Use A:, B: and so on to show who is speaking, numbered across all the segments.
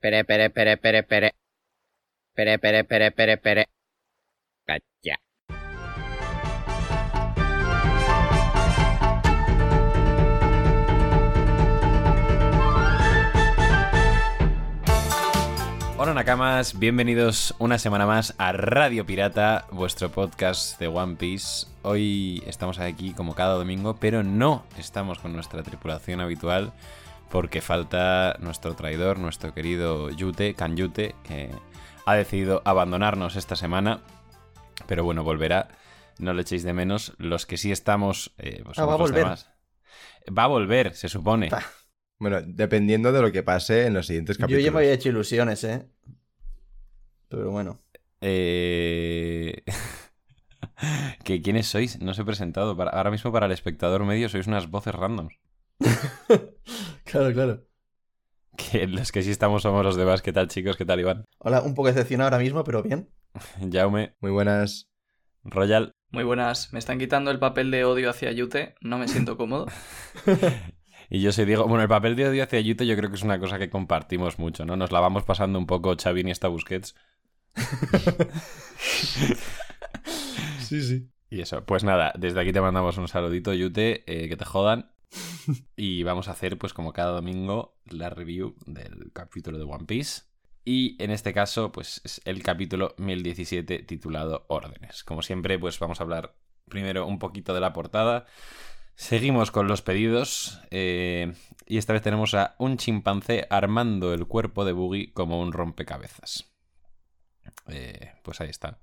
A: Pere, pere, pere, pere, pere. Pere, pere, pere, pere, pere. Cacha.
B: Hola Nakamas, bienvenidos una semana más a Radio Pirata, vuestro podcast de One Piece. Hoy estamos aquí como cada domingo, pero no estamos con nuestra tripulación habitual porque falta nuestro traidor, nuestro querido Yute, Kanyute, que ha decidido abandonarnos esta semana, pero bueno, volverá. No le echéis de menos. Los que sí estamos, eh, pues
C: Ah, va a
B: los
C: volver.
B: demás. Va a volver, se supone.
C: Pa.
D: Bueno, dependiendo de lo que pase en los siguientes
C: Yo
D: capítulos.
C: ya me había hecho ilusiones, ¿eh? Pero bueno.
B: Eh... ¿Que ¿Quiénes sois? No os he presentado. Para- ahora mismo para el espectador medio sois unas voces randoms.
C: claro, claro.
B: Que los que sí estamos somos los demás. ¿Qué tal chicos? ¿Qué tal Iván?
C: Hola, un poco decepcionado ahora mismo, pero bien.
B: Jaume,
D: Muy buenas.
B: Royal.
E: Muy buenas, me están quitando el papel de odio hacia Yute, no me siento cómodo.
B: Y yo soy Diego. Bueno, el papel de odio hacia Yute yo creo que es una cosa que compartimos mucho, ¿no? Nos la vamos pasando un poco Xavi y esta Busquets.
D: Sí, sí.
B: Y eso, pues nada, desde aquí te mandamos un saludito, Yute, eh, que te jodan. Y vamos a hacer, pues como cada domingo, la review del capítulo de One Piece. Y en este caso, pues es el capítulo 1017 titulado Órdenes. Como siempre, pues vamos a hablar primero un poquito de la portada. Seguimos con los pedidos. eh, y esta vez tenemos a un chimpancé armando el cuerpo de Boogie como un rompecabezas. Eh, pues ahí está.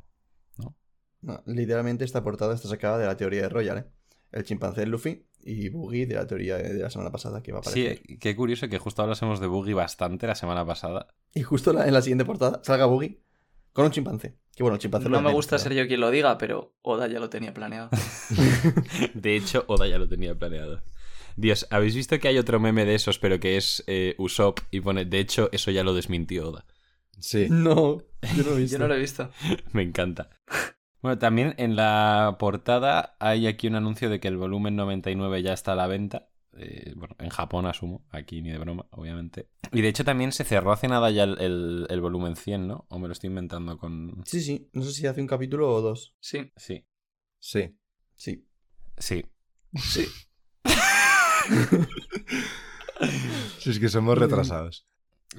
C: Literalmente esta portada está sacada de la teoría de Royal, ¿eh? El chimpancé Luffy y Boogie de la teoría de la semana pasada que va a
B: Sí,
C: aparecer.
B: eh, qué curioso que justo hablásemos de Boogie bastante la semana pasada.
C: Y justo en la siguiente portada salga Boogie con un chimpancé. Que bueno, el chimpancé lo
E: No me
C: menos,
E: gusta
C: pero-
E: ser yo quien lo diga, pero Oda ya lo tenía planeado.
B: De hecho, Oda ya lo tenía planeado. Dios, ¿habéis visto que hay otro meme de esos, pero que es eh, Usopp y pone, de hecho, eso ya lo desmintió Oda?
D: Sí.
C: No, yo no lo he visto.
E: Yo no lo he visto.
B: Me encanta. Bueno, también en la portada hay aquí un anuncio de que el volumen 99 ya está a la venta. Eh, bueno, en Japón asumo, aquí ni de broma, obviamente. Y de hecho también se cerró hace nada ya el, el- el volumen 100, ¿no? O me lo estoy inventando con...
C: Sí, sí. No sé si hace un capítulo o dos.
E: Sí.
B: Sí,
D: Sí.
C: Sí.
B: sí.
E: Sí.
D: Si es que somos retrasados.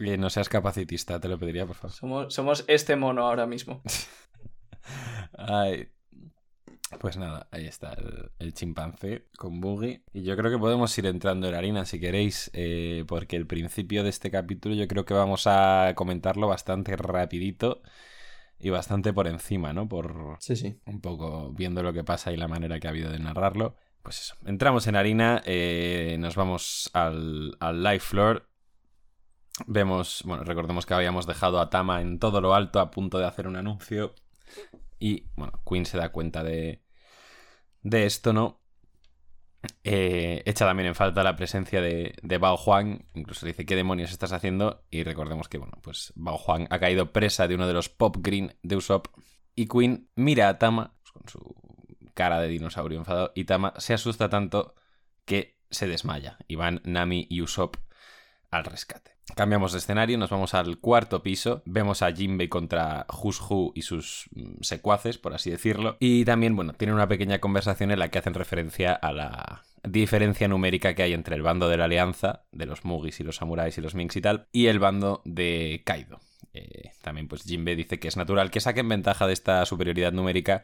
B: Eh, no seas capacitista, te lo pediría, por favor.
E: Somos, somos este mono ahora mismo.
B: Ay. Pues nada, ahí está el, el chimpancé con Boogie. Y yo creo que podemos ir entrando en harina si queréis, eh, porque el principio de este capítulo yo creo que vamos a comentarlo bastante rapidito y bastante por encima, ¿no? Por
C: Sí, sí.
B: un poco viendo lo que pasa y la manera que ha habido de narrarlo. Pues eso, entramos en harina, eh, nos vamos al, al live floor. Vemos, bueno, recordemos que habíamos dejado a Tama en todo lo alto a punto de hacer un anuncio. Y, bueno, Queen se da cuenta de, de esto, ¿no? Eh, echa también en falta la presencia de, de Bao Juan. Incluso dice, ¿qué demonios estás haciendo? Y recordemos que, bueno, pues Bao Juan ha caído presa de uno de los Pop Green de Usopp. Y Queen mira a Tama pues, con su cara de dinosaurio enfadado. Y Tama se asusta tanto que se desmaya. Y van Nami y Usopp al rescate. Cambiamos de escenario, nos vamos al cuarto piso. Vemos a Jinbei contra Hu y sus mm, secuaces, por así decirlo. Y también, bueno, tienen una pequeña conversación en la que hacen referencia a la diferencia numérica que hay entre el bando de la Alianza, de los Mugis y los Samuráis y los Minks y tal, y el bando de Kaido. Eh, también, pues Jinbei dice que es natural que saquen ventaja de esta superioridad numérica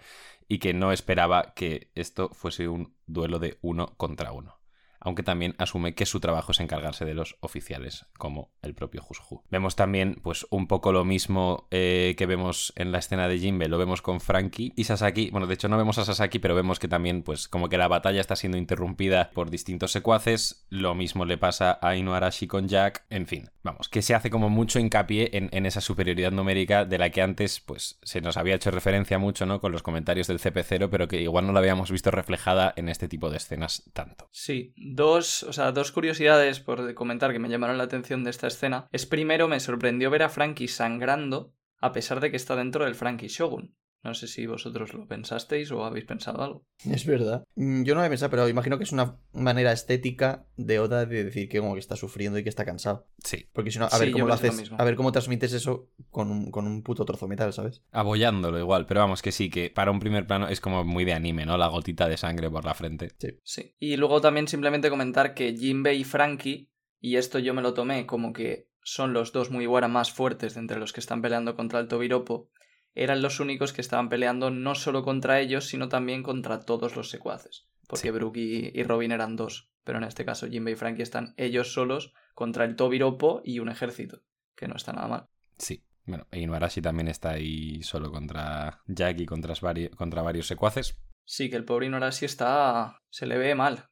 B: y que no esperaba que esto fuese un duelo de uno contra uno aunque también asume que su trabajo es encargarse de los oficiales, como el propio Hushu. Vemos también, pues, un poco lo mismo eh, que vemos en la escena de Jinbe, lo vemos con Frankie y Sasaki. Bueno, de hecho no vemos a Sasaki, pero vemos que también, pues, como que la batalla está siendo interrumpida por distintos secuaces. Lo mismo le pasa a Inuarashi con Jack. En fin, vamos, que se hace como mucho hincapié en, en esa superioridad numérica de la que antes, pues, se nos había hecho referencia mucho, ¿no? Con los comentarios del CP0, pero que igual no la habíamos visto reflejada en este tipo de escenas tanto.
E: Sí, dos, o sea, dos curiosidades por comentar que me llamaron la atención de esta escena. Es primero, me sorprendió ver a Frankie sangrando a pesar de que está dentro del Frankie Shogun. No sé si vosotros lo pensasteis o habéis pensado algo.
C: Es verdad. Mm, Yo no lo he pensado, pero imagino que es una manera estética de Oda de decir que como que está sufriendo y que está cansado.
B: Sí,
C: Porque si no, a
E: Sí,
C: ver cómo lo haces, a ver cómo transmites eso con un, con un puto trozo de metal, ¿sabes?
B: abollándolo igual, pero vamos que sí, que para un primer plano es como muy de anime, ¿no? La gotita de sangre por la frente.
E: Sí. Y luego también simplemente comentar que Jinbei y Frankie, y esto yo me lo tomé como que son los dos Mugiwara más fuertes de entre los que están peleando contra el Tobiropo, eran los únicos que estaban peleando no solo contra ellos, sino también contra todos los secuaces. Porque
B: Sí.
E: Brook y, y Robin eran dos, pero en este caso Jinbei y Frankie están ellos solos contra el Tobiropo y un ejército, que no está nada mal.
B: Sí. Bueno, e Inuarashi también está ahí solo contra Jack y contra, vari- contra varios secuaces.
E: Sí, que el pobre Inuarashi está... se le ve mal.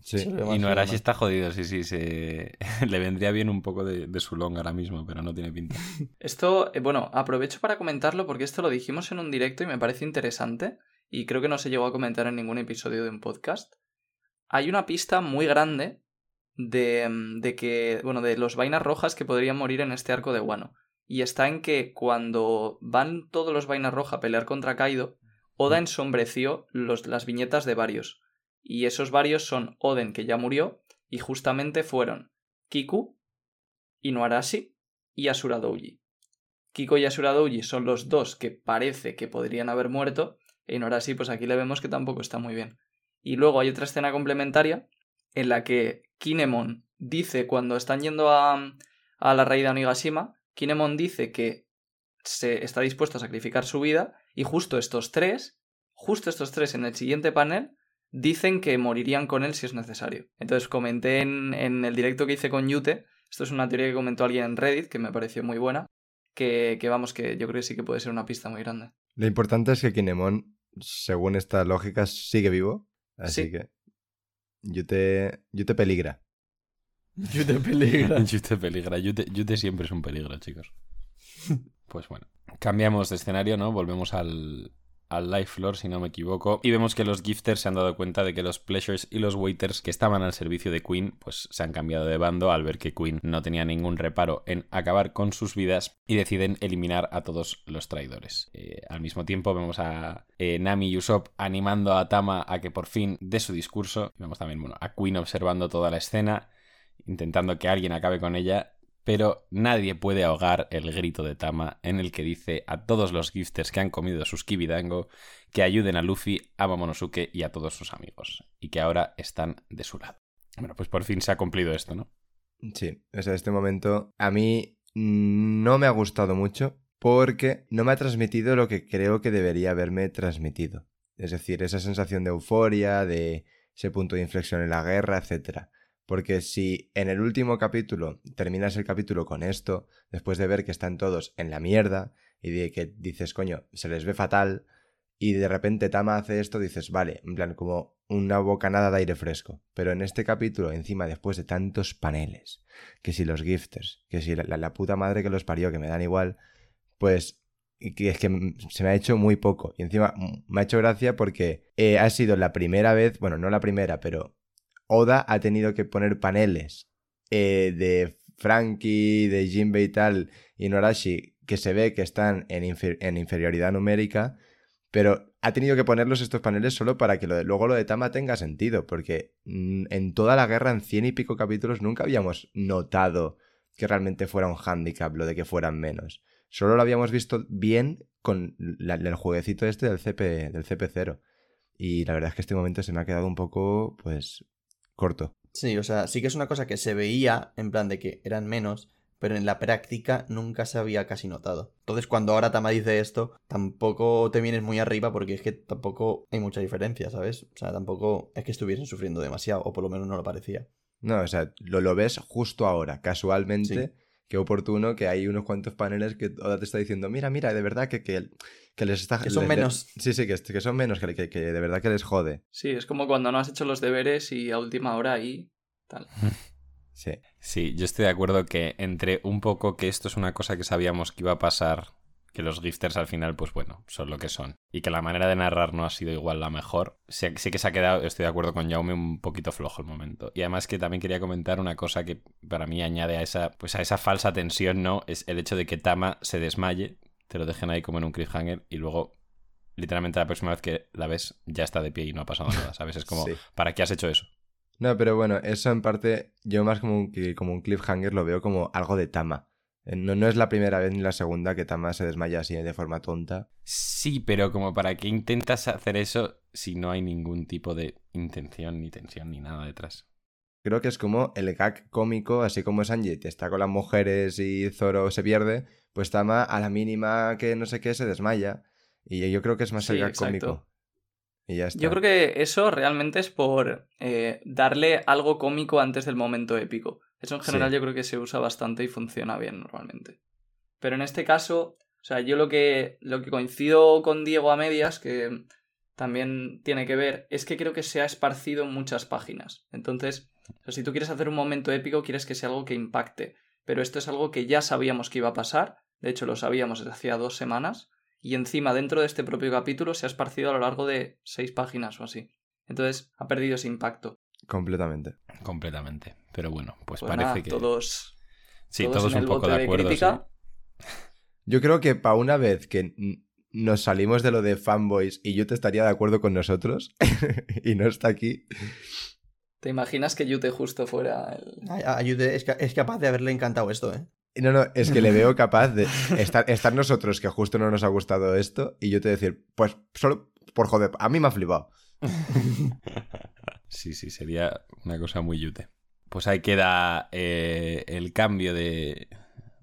D: Sí.
C: Ve
B: Inuarashi
C: mal.
B: está jodido, sí, sí, se... le vendría bien un poco de, de su long ahora mismo, pero no tiene pinta.
E: Esto, eh, bueno, aprovecho para comentarlo porque esto lo dijimos en un directo y me parece interesante y creo que no se llegó a comentar en ningún episodio de un podcast. Hay una pista muy grande de, mm, de que, bueno, de los vainas rojas que podrían morir en este arco de Wano. Y está en que cuando van todos los vainas rojas a pelear contra Kaido, Oda ensombreció los, las viñetas de varios. Y esos varios son Oden, que ya murió, y justamente fueron Kiku, Inuarashi y Asura Douji. Kiko y Asura Douji son los dos que parece que podrían haber muerto, e Inuarashi pues aquí le vemos que tampoco está muy bien. Y luego hay otra escena complementaria en la que Kinemon dice cuando están yendo a, a la raíz de Onigashima, Kinemon dice que se está dispuesto a sacrificar su vida y justo estos tres, justo estos tres en el siguiente panel dicen que morirían con él si es necesario. Entonces comenté en, en el directo que hice con Yute, esto es una teoría que comentó alguien en Reddit que me pareció muy buena, que, que vamos, que yo creo que sí que puede ser una pista muy grande.
D: Lo importante es que Kinemon, según esta lógica, sigue vivo. Así
E: Sí.
D: que. Yute, Yute peligra.
C: Yo te peligra.
B: Yute peligra. Yute, Yute siempre es un peligro, chicos. Pues bueno. Cambiamos de escenario, ¿no? Volvemos al, al live floor, si no me equivoco. Y vemos que los gifters se han dado cuenta de que los pleasures y los waiters que estaban al servicio de Queen, pues se han cambiado de bando al ver que Queen no tenía ningún reparo en acabar con sus vidas y deciden eliminar a todos los traidores. Eh, al mismo tiempo vemos a eh, Nami y Usopp animando a Tama a que por fin dé su discurso. Vemos también, bueno, a Queen observando toda la escena intentando que alguien acabe con ella, pero nadie puede ahogar el grito de Tama en el que dice a todos los gifters que han comido sus kibidango que ayuden a Luffy, a Momonosuke y a todos sus amigos, y que ahora están de su lado. Bueno, pues por fin se ha cumplido esto, ¿no?
D: Sí, o sea, este momento a mí no me ha gustado mucho porque no me ha transmitido lo que creo que debería haberme transmitido. Es decir, esa sensación de euforia, de ese punto de inflexión en la guerra, etc. Porque si en el último capítulo terminas el capítulo con esto, después de ver que están todos en la mierda y de que dices, coño, se les ve fatal, y de repente Tama hace esto, dices, vale, en plan como una bocanada de aire fresco. Pero en este capítulo, encima, después de tantos paneles, que si los gifters, que si la, puta madre que los parió, que me dan igual, pues es que se me ha hecho muy poco. Y encima me ha hecho gracia porque eh, ha sido la primera vez, bueno, no la primera, pero Oda ha tenido que poner paneles eh, de Frankie, de Jinbei y tal, y Norashi, que se ve que están en, infer- en inferioridad numérica, pero ha tenido que ponerlos estos paneles solo para que luego lo de Tama tenga sentido, porque mm, en toda la guerra, en cien y pico capítulos, nunca habíamos notado que realmente fuera un hándicap lo de que fueran menos. Solo lo habíamos visto bien con el jueguecito este del, CP, del CP0. Y la verdad es que este momento se me ha quedado un poco, pues, corto.
C: Sí, o sea, sí que es una cosa que se veía en plan de que eran menos, pero en la práctica nunca se había casi notado. Entonces, cuando ahora Tama dice esto, tampoco te vienes muy arriba porque es que tampoco hay mucha diferencia, ¿sabes? O sea, tampoco es que estuviesen sufriendo demasiado, o por lo menos no lo parecía.
D: No, o sea, lo, lo ves justo ahora, casualmente.
C: Sí.
D: Qué oportuno que hay unos cuantos paneles que Oda te está diciendo, mira, mira, de verdad que, que, que les está...
C: Que son
D: les-
C: menos.
D: Sí, sí, que, que son menos, que, que, que de verdad que les jode.
E: Sí, es como cuando no has hecho los deberes y a última hora ahí tal.
D: Sí.
B: Sí, yo estoy de acuerdo que entre un poco que esto es una cosa que sabíamos que iba a pasar, que los gifters al final, pues bueno, son lo que son, y que la manera de narrar no ha sido igual la mejor, sí, sí que se ha quedado, estoy de acuerdo con Jaume, un poquito flojo el momento. Y además que también quería comentar una cosa que para mí añade a esa, pues a esa falsa tensión, ¿no? Es el hecho de que Tama se desmaye, te lo dejen ahí como en un cliffhanger, y luego literalmente la próxima vez que la ves ya está de pie y no ha pasado nada, ¿sabes? Es como,
D: Sí.
B: ¿para qué has hecho eso?
D: No, pero bueno, eso en parte, yo más como un, como un cliffhanger lo veo como algo de Tama. Eh, No, no es la primera vez ni la segunda que Tama se desmaya así de forma tonta.
B: Sí, pero como para qué intentas hacer eso si no hay ningún tipo de intención, ni tensión, ni nada detrás.
D: Creo que es como el gag cómico, así como Sanji está con las mujeres y Zoro se pierde, pues Tama a la mínima que no sé qué se desmaya. Y yo creo que es más el gag
E: exacto.
D: cómico. Y ya está.
E: Yo creo que eso realmente es por eh, darle algo cómico antes del momento épico. Eso en general
D: Sí.
E: yo creo que se usa bastante y funciona bien normalmente. Pero en este caso, o sea, yo lo que, lo que coincido con Diego a medias, que también tiene que ver, es que creo que se ha esparcido en muchas páginas. Entonces, o sea, si tú quieres hacer un momento épico, quieres que sea algo que impacte. Pero esto es algo que ya sabíamos que iba a pasar. De hecho, lo sabíamos desde hacía dos semanas. Y encima, dentro de este propio capítulo, se ha esparcido a lo largo de seis páginas o así. Entonces, ha perdido ese impacto.
D: Completamente.
B: Completamente. Pero bueno, pues,
E: Pues
B: parece
E: nada,
B: que...
E: todos,
B: sí,
E: todos
B: todos
E: en
B: un
E: el
B: poco de acuerdo. sí.
D: Yo creo que para una vez que nos salimos de lo de fanboys y yo te estaría de acuerdo con nosotros y no está aquí.
E: ¿Te imaginas que Yute justo fuera el...
C: Ay, Ayude, es, es capaz de haberle encantado esto, ¿eh?
D: No, no, es que le veo capaz de estar, estar nosotros que justo no nos ha gustado esto y yo te decir, pues solo por joder, a mí me ha flipado.
B: Sí, sí, sería una cosa muy yute. Pues ahí queda eh, el cambio de,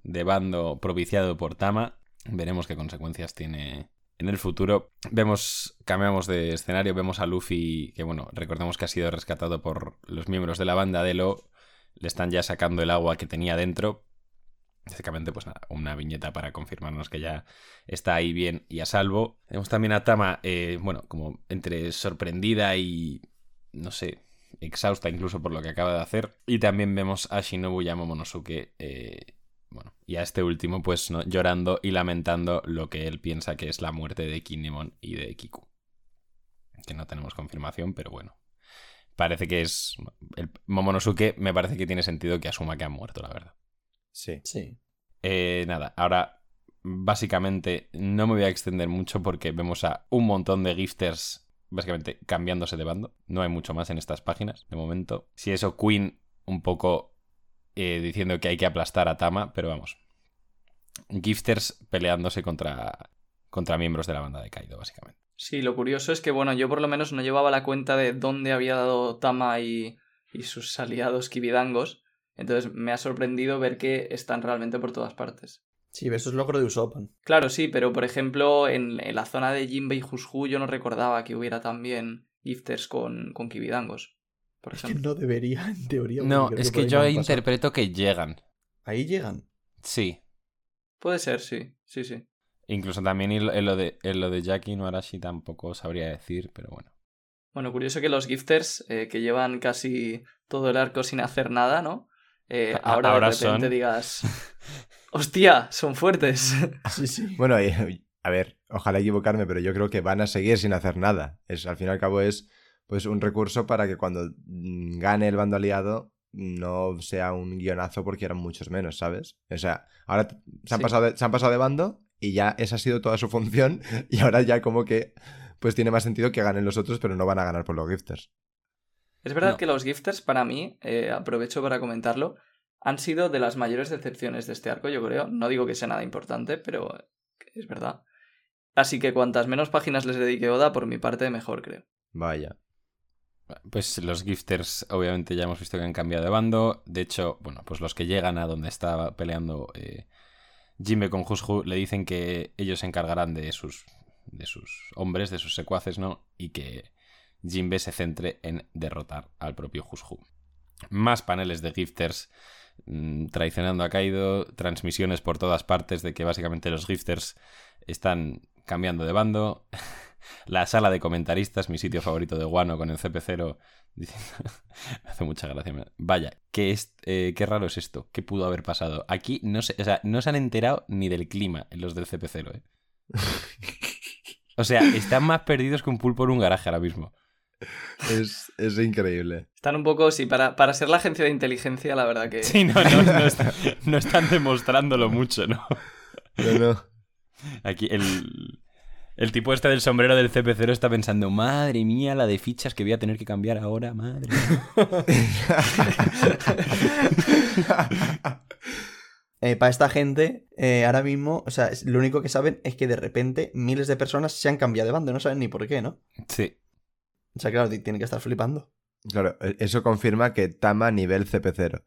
B: de bando propiciado por Tama. Veremos qué consecuencias tiene en el futuro. Vemos, cambiamos de escenario, vemos a Luffy, que bueno, recordemos que ha sido rescatado por los miembros de la banda de Lo. Le están ya sacando el agua que tenía dentro. Básicamente, pues nada, una viñeta para confirmarnos que ya está ahí bien y a salvo. Vemos también a Tama, eh, bueno, como entre sorprendida y, no sé, exhausta incluso por lo que acaba de hacer. Y también vemos a Shinobu y a Momonosuke, eh, bueno, y a este último, pues ¿no? llorando y lamentando lo que él piensa que es la muerte de Kinemon y de Kiku. Que no tenemos confirmación, pero bueno. Parece que es... El Momonosuke me parece que tiene sentido que asuma que ha muerto, la verdad.
D: Sí.
C: Sí.
B: Eh, nada, ahora básicamente no me voy a extender mucho porque vemos a un montón de gifters básicamente cambiándose de bando. No hay mucho más en estas páginas de momento. Si eso, Queen un poco eh, diciendo que hay que aplastar a Tama, pero vamos. Gifters peleándose contra, contra miembros de la banda de Kaido, básicamente.
E: Sí, lo curioso es que, bueno, yo por lo menos no llevaba la cuenta de dónde había dado Tama y, y sus aliados Kibidangos. Entonces me ha sorprendido ver que están realmente por todas partes.
C: Sí, eso es logro de Usopp.
E: Claro, sí, pero por ejemplo, en, en la zona de Jinbei y Hushu yo no recordaba que hubiera también gifters con, con Kibidangos. Por
C: Es que
E: ejemplo.
C: no debería, en teoría.
B: No, es que yo interpreto que llegan.
C: Ahí llegan.
B: Sí.
E: Puede ser, sí, sí, sí.
B: Incluso también en lo- de, en lo de Jackie no Arashi tampoco sabría decir, pero bueno.
E: Bueno, curioso que los gifters, eh, que llevan casi todo el arco sin hacer nada, ¿no? Eh,
B: A-
E: ahora,
B: ahora
E: de repente
B: son-
E: digas, hostia, son fuertes.
C: Sí, sí.
D: Bueno, a ver, ojalá equivocarme, pero yo creo que van a seguir sin hacer nada. Es, al fin y al cabo es pues un recurso para que cuando mm, gane el bando aliado no sea un guionazo porque eran muchos menos, ¿sabes? O sea, ahora se han,
E: Sí.
D: pasado de, se han pasado de bando y ya esa ha sido toda su función y ahora ya como que pues tiene más sentido que ganen los otros, pero no van a ganar por los gifters.
E: Es verdad
B: No.
E: que los gifters, para mí, eh, aprovecho para comentarlo, han sido de las mayores decepciones de este arco, yo creo. No digo que sea nada importante, pero es verdad. Así que cuantas menos páginas les dedique Oda, por mi parte, mejor creo.
D: Vaya.
B: Pues los gifters, obviamente, ya hemos visto que han cambiado de bando. De hecho, bueno, pues los que llegan a donde estaba peleando eh, Jimbe con Hushu le dicen que ellos se encargarán de sus, de sus hombres, de sus secuaces, ¿no? Y que Jimbe se centre en derrotar al propio Hushu. Más paneles de gifters traicionando a Kaido, transmisiones por todas partes de que básicamente los gifters están cambiando de bando. La sala de comentaristas, mi sitio favorito de Guano con el CP0, diciendo- me hace mucha gracia. Vaya, ¿qué, es, eh, qué raro es esto. ¿Qué pudo haber pasado? Aquí no se, o sea, no se han enterado ni del clima en los del CP0, ¿eh? O sea, están más perdidos que un pulpo en un garaje ahora mismo.
D: Es, es increíble.
E: Están un poco, sí, para, para ser la agencia de inteligencia, la verdad que...
B: Sí, no, no, no, no están demostrándolo mucho, ¿no?
D: No, no.
B: Aquí el, El tipo este del sombrero del CP0 está pensando, madre mía, la de fichas que voy a tener que cambiar ahora, madre.
C: Eh, para esta gente, eh, ahora mismo, o sea, es- lo único que saben es que de repente miles de personas se han cambiado de bando, no saben ni por qué, ¿no?
B: Sí.
C: O sea, claro, tienen que estar flipando.
D: Claro, e- eso confirma que Tama nivel CP0.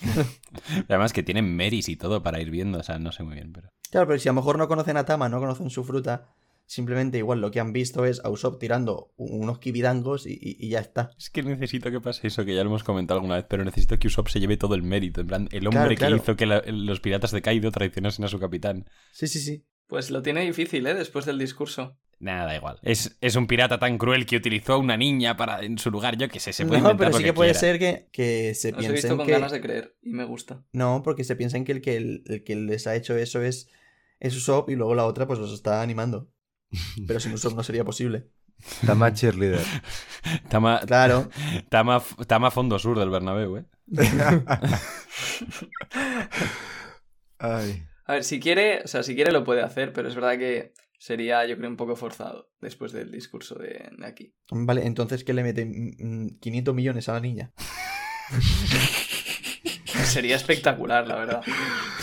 B: Además que tienen meris y todo para ir viendo, o sea, no sé muy bien, pero...
C: Claro, pero si a lo mejor no conocen a Tama, no conocen su fruta, simplemente igual lo que han visto es a Usopp tirando unos kibidangos y, y- y ya está.
B: Es que necesito que pase eso, que ya lo hemos comentado alguna vez, pero necesito que Usopp se lleve todo el mérito. En plan, el hombre
C: Claro,
B: que
C: claro.
B: hizo que la- los piratas de Kaido traicionasen a su capitán.
C: Sí, sí, sí.
E: Pues lo tiene difícil, ¿eh? Después del discurso.
B: Nada, da igual. Es, es un pirata tan cruel que utilizó a una niña para en su lugar, yo que sé, se puede
C: no, pero sí que, puede
B: quiera.
C: ser que, que se
E: Los he visto
C: piensen
E: con
C: que...
E: ganas de creer y me gusta.
C: No, porque se piensan que el que, el, el que les ha hecho eso es, es Usopp y luego la otra pues los está animando. Pero sin Usopp no sería posible.
D: Tama cheerleader.
B: Tama,
C: Claro.
B: Tama, Tama fondo sur del Bernabéu, ¿eh?
D: Ay.
E: A ver, si quiere, o sea, si quiere lo puede hacer, pero es verdad que sería, yo creo, un poco forzado después del discurso de, de aquí.
C: Vale, entonces ¿qué le meten? Mm, 500 millones a la niña.
E: Sería espectacular, la verdad.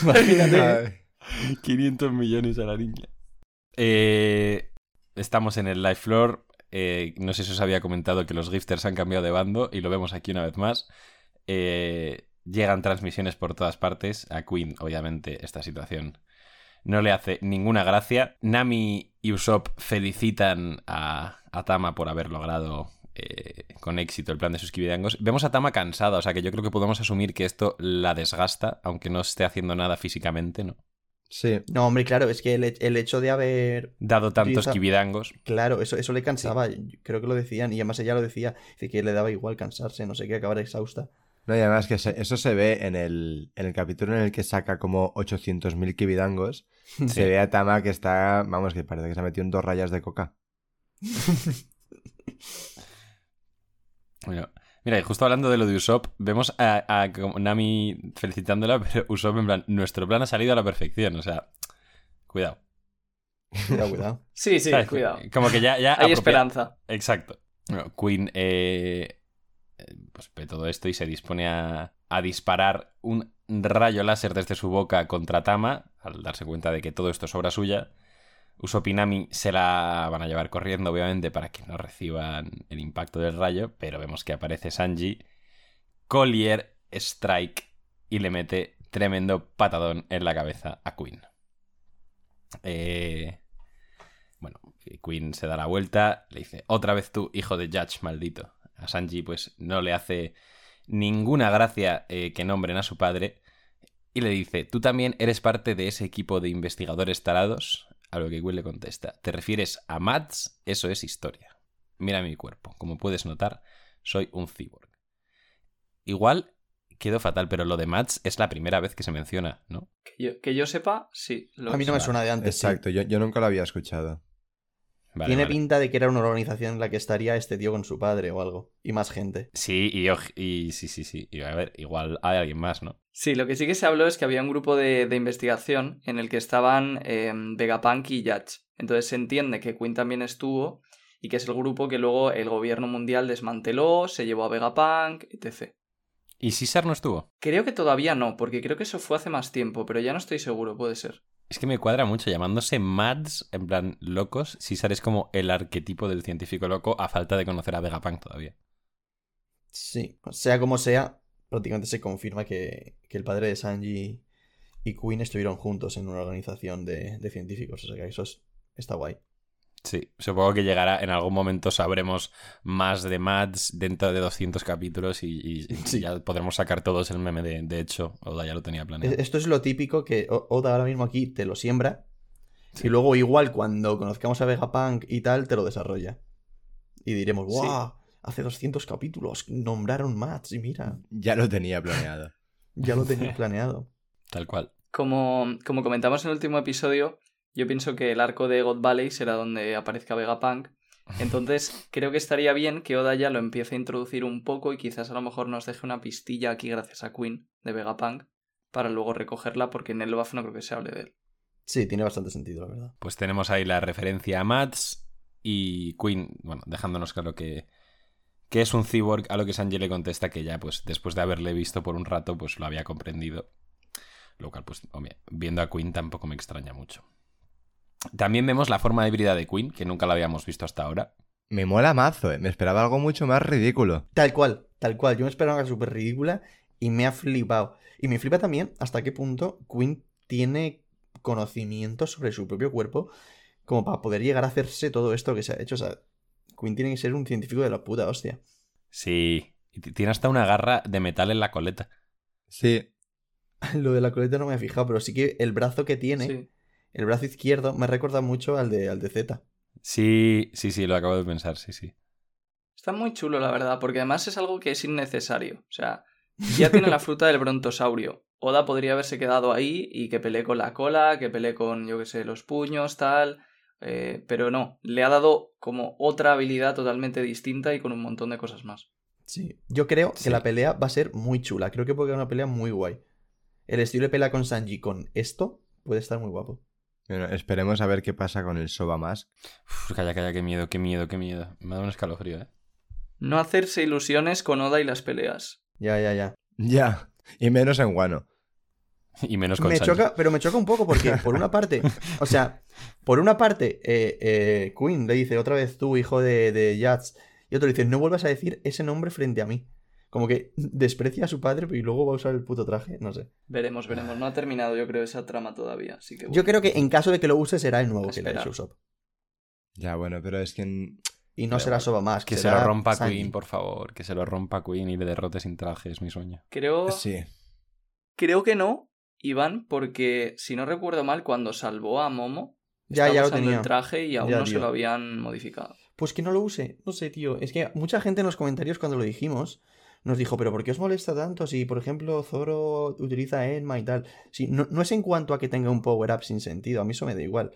C: Imagínate.
D: Ay.
B: 500 millones a la niña. Eh, estamos en el live floor. Eh, no sé si os había comentado que los gifters han cambiado de bando y lo vemos aquí una vez más. Eh, llegan transmisiones por todas partes. A Queen, obviamente, esta situación no le hace ninguna gracia. Nami y Usopp felicitan a, a Tama por haber logrado eh, con éxito el plan de sus kibidangos. Vemos a Tama cansada, o sea que yo creo que podemos asumir que esto la desgasta, aunque no esté haciendo nada físicamente, ¿no?
D: Sí.
C: No, hombre, claro, es que el, el hecho de haber...
B: Dado tantos kibidangos.
C: Claro, eso, eso le cansaba. Creo que lo decían. Y además ella lo decía. Que le daba igual cansarse, no sé qué, acabar exhausta.
D: No, y además que se- eso se ve en el, en el capítulo en el que saca como 800.000 kibidangos. Se ve a Tama que está, vamos, que parece que se ha metido en dos rayas de coca.
B: Bueno, mira, y justo hablando de lo de Usopp, vemos a, a como Nami felicitándola, pero Usopp en plan, nuestro plan ha salido a la perfección, o sea, cuidado.
C: Cuidado, cuidado.
E: Sí, sí,
B: ¿Sabes?
E: cuidado.
B: Como que ya... ya
E: Hay
B: apropia-
E: esperanza.
B: Exacto. Bueno, Queen eh, pues ve todo esto y se dispone a, disparar un rayo láser desde su boca contra Tama, al darse cuenta de que todo esto es obra suya. Usopp y Nami se la van a llevar corriendo, obviamente, para que no reciban el impacto del rayo, pero vemos que aparece Sanji, Collier, Strike y le mete tremendo patadón en la cabeza a Queen. Eh, bueno, Queen se da la vuelta, le dice, otra vez tú, hijo de Judge, maldito. A Sanji pues no le hace ninguna gracia eh, que nombren a su padre y le dice, tú también eres parte de ese equipo de investigadores tarados. A lo que Will le contesta, ¿te refieres a Mads? Eso es historia. Mira mi cuerpo, como puedes notar, soy un cyborg. Igual quedó fatal, pero lo de Mads es la primera vez que se menciona, ¿no?
E: Que yo, que yo sepa, sí. lo
C: A mí no
E: es.
C: me suena de antes. sí.
D: Exacto, yo, yo nunca lo había escuchado.
B: Vale,
C: Tiene
B: vale.
C: pinta de que era una organización en la que estaría este tío con su padre o algo. Y más gente.
B: Sí, y, sí, sí, sí. Y a ver, igual hay alguien más, ¿no?
E: Sí, lo que sí que se habló es que había un grupo de, de investigación en el que estaban eh, Vegapunk y Yach. Entonces se entiende que Queen también estuvo y que es el grupo que luego el gobierno mundial desmanteló, se llevó a Vegapunk, etc.
B: ¿Y César no estuvo?
E: Creo que todavía no, porque creo que eso fue hace más tiempo, pero ya no estoy seguro, puede ser.
B: Es que me cuadra mucho llamándose Mads, en plan locos. César es como el arquetipo del científico loco a falta de conocer a Vegapunk todavía.
C: Sí. Sea como sea, prácticamente se confirma que, que el padre de Sanji y Queen estuvieron juntos en una organización de, de científicos. O sea que eso es- está guay.
B: Sí, supongo que llegará, en algún momento sabremos más de Mads dentro de 200 capítulos y, y- y
C: Sí.
B: ya podremos sacar todos el meme de, de hecho. Oda ya lo tenía planeado.
C: Es- Esto es lo típico que Oda ahora mismo aquí te lo siembra.
B: Sí.
C: Y luego igual cuando conozcamos a Vegapunk y tal, te lo desarrolla. Y diremos,
E: Sí.
C: ¡guau! Hace 200 capítulos nombraron Mats y mira,
D: Ya lo tenía planeado.
C: ya lo tenía planeado.
B: Tal cual.
E: Como, como comentamos en el último episodio, yo pienso que el arco de God Valley será donde aparezca Vegapunk. Entonces, creo que estaría bien que Oda ya lo empiece a introducir un poco y quizás a lo mejor nos deje una pistilla aquí gracias a Queen de Vegapunk para luego recogerla porque en el BAF no creo que se hable de él.
C: Sí, tiene bastante sentido, la verdad.
B: Pues tenemos ahí la referencia a Mats y Queen, bueno, dejándonos claro que, que es un cyborg, a lo que Sanji le contesta que ya, pues después de haberle visto por un rato, pues lo había comprendido. Lo cual, pues, hombre, viendo a Queen tampoco me extraña mucho. También vemos la forma híbrida de Queen, que nunca la habíamos visto hasta ahora.
D: Me mola mazo, ¿eh? Me esperaba algo mucho más ridículo.
C: Tal cual, tal cual. Yo me esperaba una súper ridícula y me ha flipado. Y me flipa también hasta qué punto Queen tiene conocimiento sobre su propio cuerpo como para poder llegar a hacerse todo esto que se ha hecho. O sea, Queen tiene que ser un científico de la puta hostia.
B: Sí, y tiene hasta una garra de metal en la coleta.
D: Sí,
C: Lo de la coleta no me he fijado, pero sí que el brazo que tiene,
E: Sí.
C: El brazo izquierdo, me recuerda mucho al de, al de Z.
B: Sí, sí, sí, lo acabo de pensar, sí, sí.
E: Está muy chulo, la verdad, porque además es algo que es innecesario. O sea, ya tiene la fruta del brontosaurio. Oda podría haberse quedado ahí y que pelee con la cola, que pelee con, yo qué sé, los puños, tal. eh, pero no, le ha dado como otra habilidad totalmente distinta y con un montón de cosas más.
C: Sí. Yo creo
B: Sí.
C: que la pelea va a ser muy chula. Creo que puede quedar una pelea muy guay. El estilo de pelea con Sanji con esto puede estar muy guapo.
D: Bueno, esperemos a ver qué pasa con el Soba Mask.
B: Uf, calla, calla, qué miedo, qué miedo, qué miedo. Me ha dado un escalofrío, ¿eh?
E: No hacerse ilusiones con Oda y las peleas.
C: Ya, ya, ya.
D: Ya, y menos en Wano.
B: Y menos con
C: Me
B: Sanji.
C: choca, pero me choca un poco porque, por una parte, o sea, por una parte, eh, eh, Queen le dice otra vez tú, hijo de, de Yats, y otro le dice, no vuelvas a decir ese nombre frente a mí. Como que desprecia a su padre y luego va a usar el puto traje, no sé.
E: Veremos, veremos. No ha terminado, yo creo, esa trama todavía. Así que
C: Yo creo que en caso de que lo use será el nuevo que le ha
E: esperar.
C: hecho Usopp.
D: Ya, bueno, pero es que... en-
C: Y no
B: Pero
C: será Soba más.
B: Que se lo rompa
C: Sanji.
B: Queen, por favor. Que se lo rompa Queen y le derrote sin traje, es mi sueño.
E: Creo,
D: Sí.
E: creo que no, Iván, porque si no recuerdo mal, cuando salvó a Momo,
C: Ya,
E: estaba
C: ya lo tenía.
E: el traje y aún
C: Ya,
E: no se lo habían modificado.
C: Pues que no lo use. No sé, tío. Es que mucha gente en los comentarios cuando lo dijimos nos dijo, pero ¿por qué os molesta tanto si, por ejemplo, Zoro utiliza Enma y tal? Sí, no, no es en cuanto a que tenga un power-up sin sentido, a mí eso me da igual.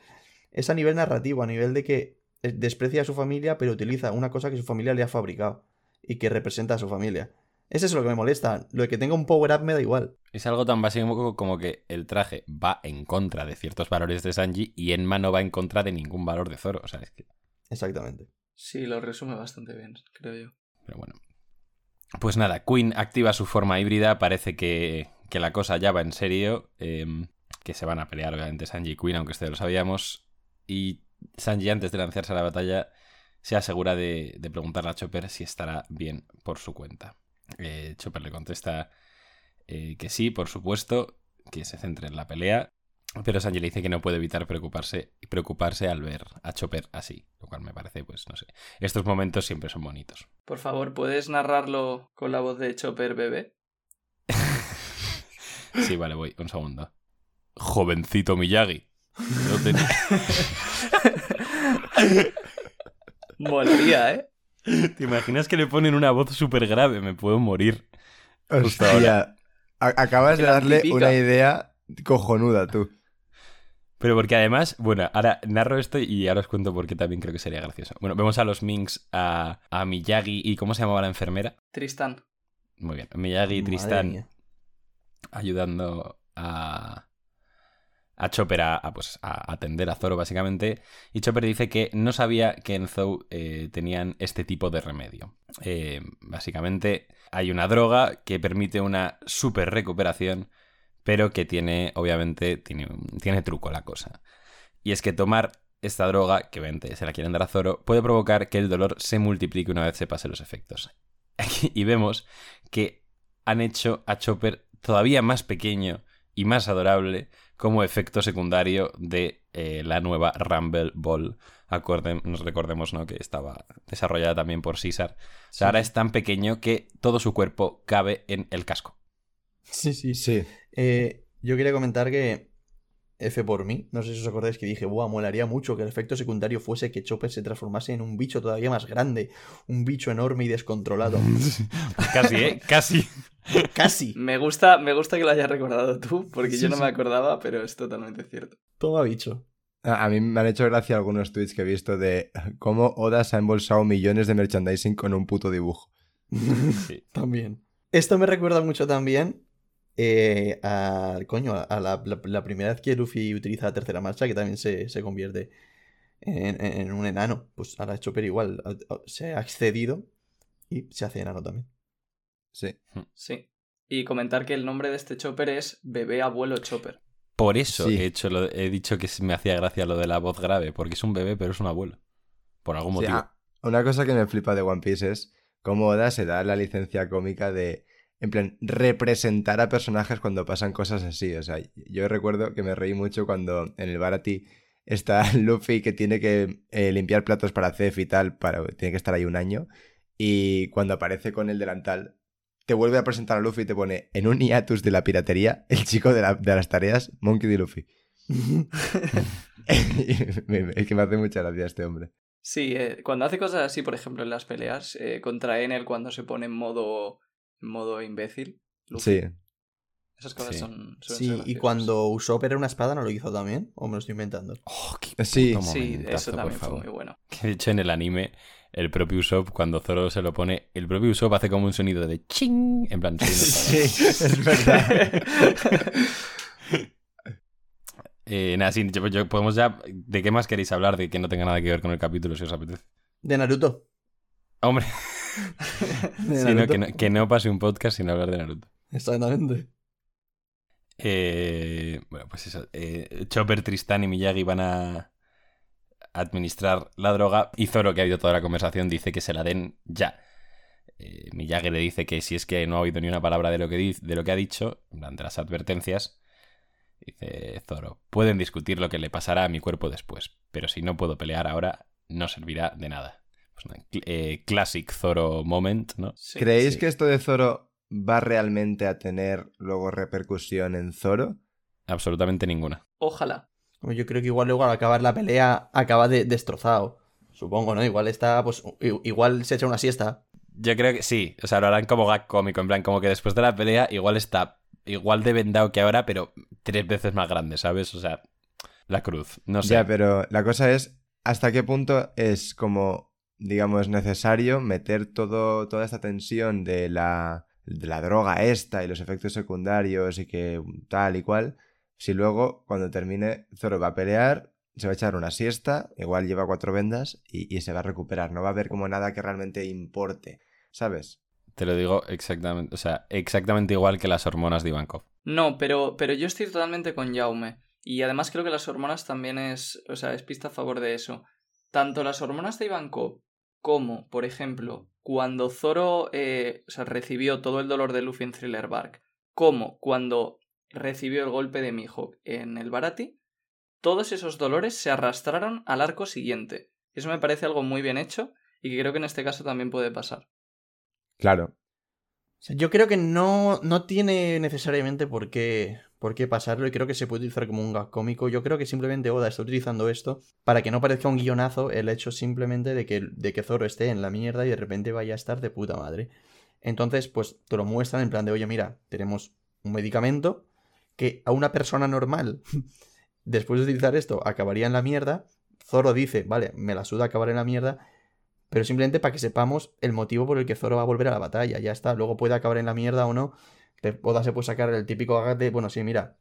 C: Es a nivel narrativo, a nivel de que eh, desprecia a su familia, pero utiliza una cosa que su familia le ha fabricado y que representa a su familia. Es eso lo que me molesta. Lo de que tenga un power-up me da igual.
B: Es algo tan básico como que el traje va en contra de ciertos valores de Sanji y Enma no va en contra de ningún valor de Zoro. O sea, es que...
C: Exactamente.
E: Sí, lo resume bastante bien, creo yo.
B: Pero bueno. Pues nada, Queen activa su forma híbrida. Parece que, que la cosa ya va en serio. eh, que se van a pelear, obviamente, Sanji y Queen, aunque ya lo sabíamos. Y Sanji, antes de lanzarse a la batalla, se asegura de, de preguntarle a Chopper si estará bien por su cuenta. Eh, Chopper le contesta eh, que sí, por supuesto, que se centre en la pelea. Pero Sanji le dice que no puede evitar preocuparse, preocuparse al ver a Chopper así. Lo cual me parece, pues, no sé. Estos momentos siempre son bonitos.
E: Por favor, ¿puedes narrarlo con la voz de Chopper Bebé?
B: Sí, vale, voy, un segundo. Jovencito Miyagi. No tenía-
E: Molaría, ¿eh?
B: ¿Te imaginas que le ponen una voz súper grave? Me puedo morir.
D: Hostia, acabas de darle una idea cojonuda, tú.
B: Pero porque además, bueno, ahora narro esto y ahora os cuento por qué también creo que sería gracioso. Bueno, vemos a los Minks, a, a Miyagi y ¿cómo se llamaba la enfermera?
E: Tristán.
B: Muy bien, Miyagi y Tristán ayudando a, a Chopper a, a, pues, a atender a Zoro, básicamente. Y Chopper dice que no sabía que en Zou eh, tenían este tipo de remedio. Eh, básicamente, hay una droga que permite una super recuperación, pero que tiene, obviamente, tiene, tiene truco la cosa. Y es que tomar esta droga, que obviamente se la quieren dar a Zoro, puede provocar que el dolor se multiplique una vez se pasen los efectos. y vemos que han hecho a Chopper todavía más pequeño y más adorable como efecto secundario de eh, la nueva Rumble Ball. Nos recordemos ¿no? que estaba desarrollada también por César. O sea, ahora es tan pequeño que todo su cuerpo cabe en el casco.
C: Sí, sí.
D: Sí.
C: Eh, yo quería comentar que F por mí, no sé si os acordáis que dije, buah, molaría mucho que el efecto secundario fuese que Chopper se transformase en un bicho todavía más grande, un bicho enorme y descontrolado.
B: Casi, ¿eh? Casi.
C: Casi.
E: Me gusta, me gusta que lo hayas recordado tú, porque
C: Sí,
E: yo no
C: sí.
E: me acordaba, pero es totalmente cierto.
C: Toma bicho.
D: A a mí me han hecho gracia algunos tweets que he visto de cómo Oda se ha embolsado millones de merchandising con un puto dibujo.
B: Sí.
C: También. Esto me recuerda mucho también eh, al coño, a la, la- la primera vez que Luffy utiliza la tercera marcha, que también se, se convierte en, en- en un enano. Pues ahora Chopper igual a- a- se ha excedido y se hace enano también.
D: Sí.
E: Sí. Y comentar que el nombre de este chopper es Bebé Abuelo Chopper.
B: Por eso
D: Sí.
B: he, hecho lo- he dicho que me hacía gracia lo de la voz grave, porque es un bebé, pero es un abuelo. Por algún
D: Sí,
B: motivo.
D: ah, una cosa que me flipa de One Piece es cómo Oda se da la licencia cómica de, en plan, representar a personajes cuando pasan cosas así. O sea, yo recuerdo que me reí mucho cuando en el Barati está Luffy que tiene que eh, limpiar platos para Zef y tal, para, tiene que estar ahí un año. Y cuando aparece con el delantal, te vuelve a presentar a Luffy y te pone en un hiatus de la piratería, el chico de, la- de las tareas, Monkey D. Luffy. Es que me hace mucha gracia este hombre.
E: Sí, eh, cuando hace cosas así, por ejemplo, en las peleas, eh, contra Enel cuando se pone en modo, modo imbécil. Luffy,
D: Sí.
E: Esas cosas
B: Sí.
E: son... suelen ser
C: Sí, y cuando usó era una espada, ¿no lo hizo también? ¿O me lo estoy inventando?
B: Oh, qué
D: Sí.
B: puto
E: Sí,
B: momentazo,
E: eso también fue muy bueno.
B: Que de hecho en el anime, el propio Usopp, cuando Zoro se lo pone, el propio Usopp hace como un sonido de ching. En plan.
D: Sí, es verdad.
B: Eh, nada, sí, yo- yo- podemos ya. ¿De qué más queréis hablar? De que no tenga nada que ver con el capítulo, si os apetece.
C: De Naruto.
B: Hombre, sí, no, que, no, que no pase un podcast sin hablar de Naruto.
C: Exactamente.
B: Eh, bueno, pues eso. eh, Chopper, Tristán y Miyagi van a administrar la droga y Zoro, que ha oído toda la conversación, dice que se la den ya. Eh, Miyagi le dice que si es que no ha oído ni una palabra de lo que, de lo que ha dicho, de las advertencias, dice Zoro, pueden discutir lo que le pasará a mi cuerpo después, pero si no puedo pelear ahora, no servirá de nada. Pues eh, classic Zoro moment, ¿no?
E: Sí.
D: ¿Creéis
C: sí.
D: que esto de Zoro va realmente a tener luego repercusión en Zoro?
B: Absolutamente ninguna.
E: Ojalá.
C: Yo creo que igual luego al acabar la pelea acaba de destrozado. Supongo, ¿no? Igual está, pues, igual se echa una siesta.
B: Yo creo que sí, o sea, lo harán como gag cómico, en plan, como que después de la pelea igual está igual de vendado que ahora, pero tres veces más grande, ¿sabes? O sea, la cruz, no sé.
D: Ya, pero la cosa es hasta qué punto es como, digamos, necesario meter todo, toda esta tensión de la, de la droga esta y los efectos secundarios y que tal y cual, si luego cuando termine Zoro va a pelear, se va a echar una siesta, igual lleva cuatro vendas y, y se va a recuperar, no va a haber como nada que realmente importe, ¿sabes?
B: Te lo digo exactamente, o sea, exactamente igual que las hormonas de Ivankov.
E: No, pero, pero yo estoy totalmente con Jaume. Y además creo que las hormonas también es, o sea, es pista a favor de eso. Tanto las hormonas de Ivankov como, por ejemplo, cuando Zoro eh, o sea, recibió todo el dolor de Luffy en Thriller Bark, como cuando recibió el golpe de Mihawk en el Barati, todos esos dolores se arrastraron al arco siguiente. Eso me parece algo muy bien hecho y que creo que en este caso también puede pasar.
D: Claro.
C: O sea, yo creo que no, no tiene necesariamente por qué, por qué pasarlo y creo que se puede utilizar como un gag cómico. Yo creo que simplemente Oda está utilizando esto para que no parezca un guionazo el hecho simplemente de que, de que Zoro esté en la mierda y de repente vaya a estar de puta madre. Entonces, pues te lo muestran en plan de, oye, mira, tenemos un medicamento que a una persona normal, después de utilizar esto, acabaría en la mierda. Zoro dice, vale, me la suda acabar en la mierda, pero simplemente para que sepamos el motivo por el que Zoro va a volver a la batalla. Ya está. Luego puede acabar en la mierda o no. Te- Oda se puede sacar el típico de, bueno, sí, mira,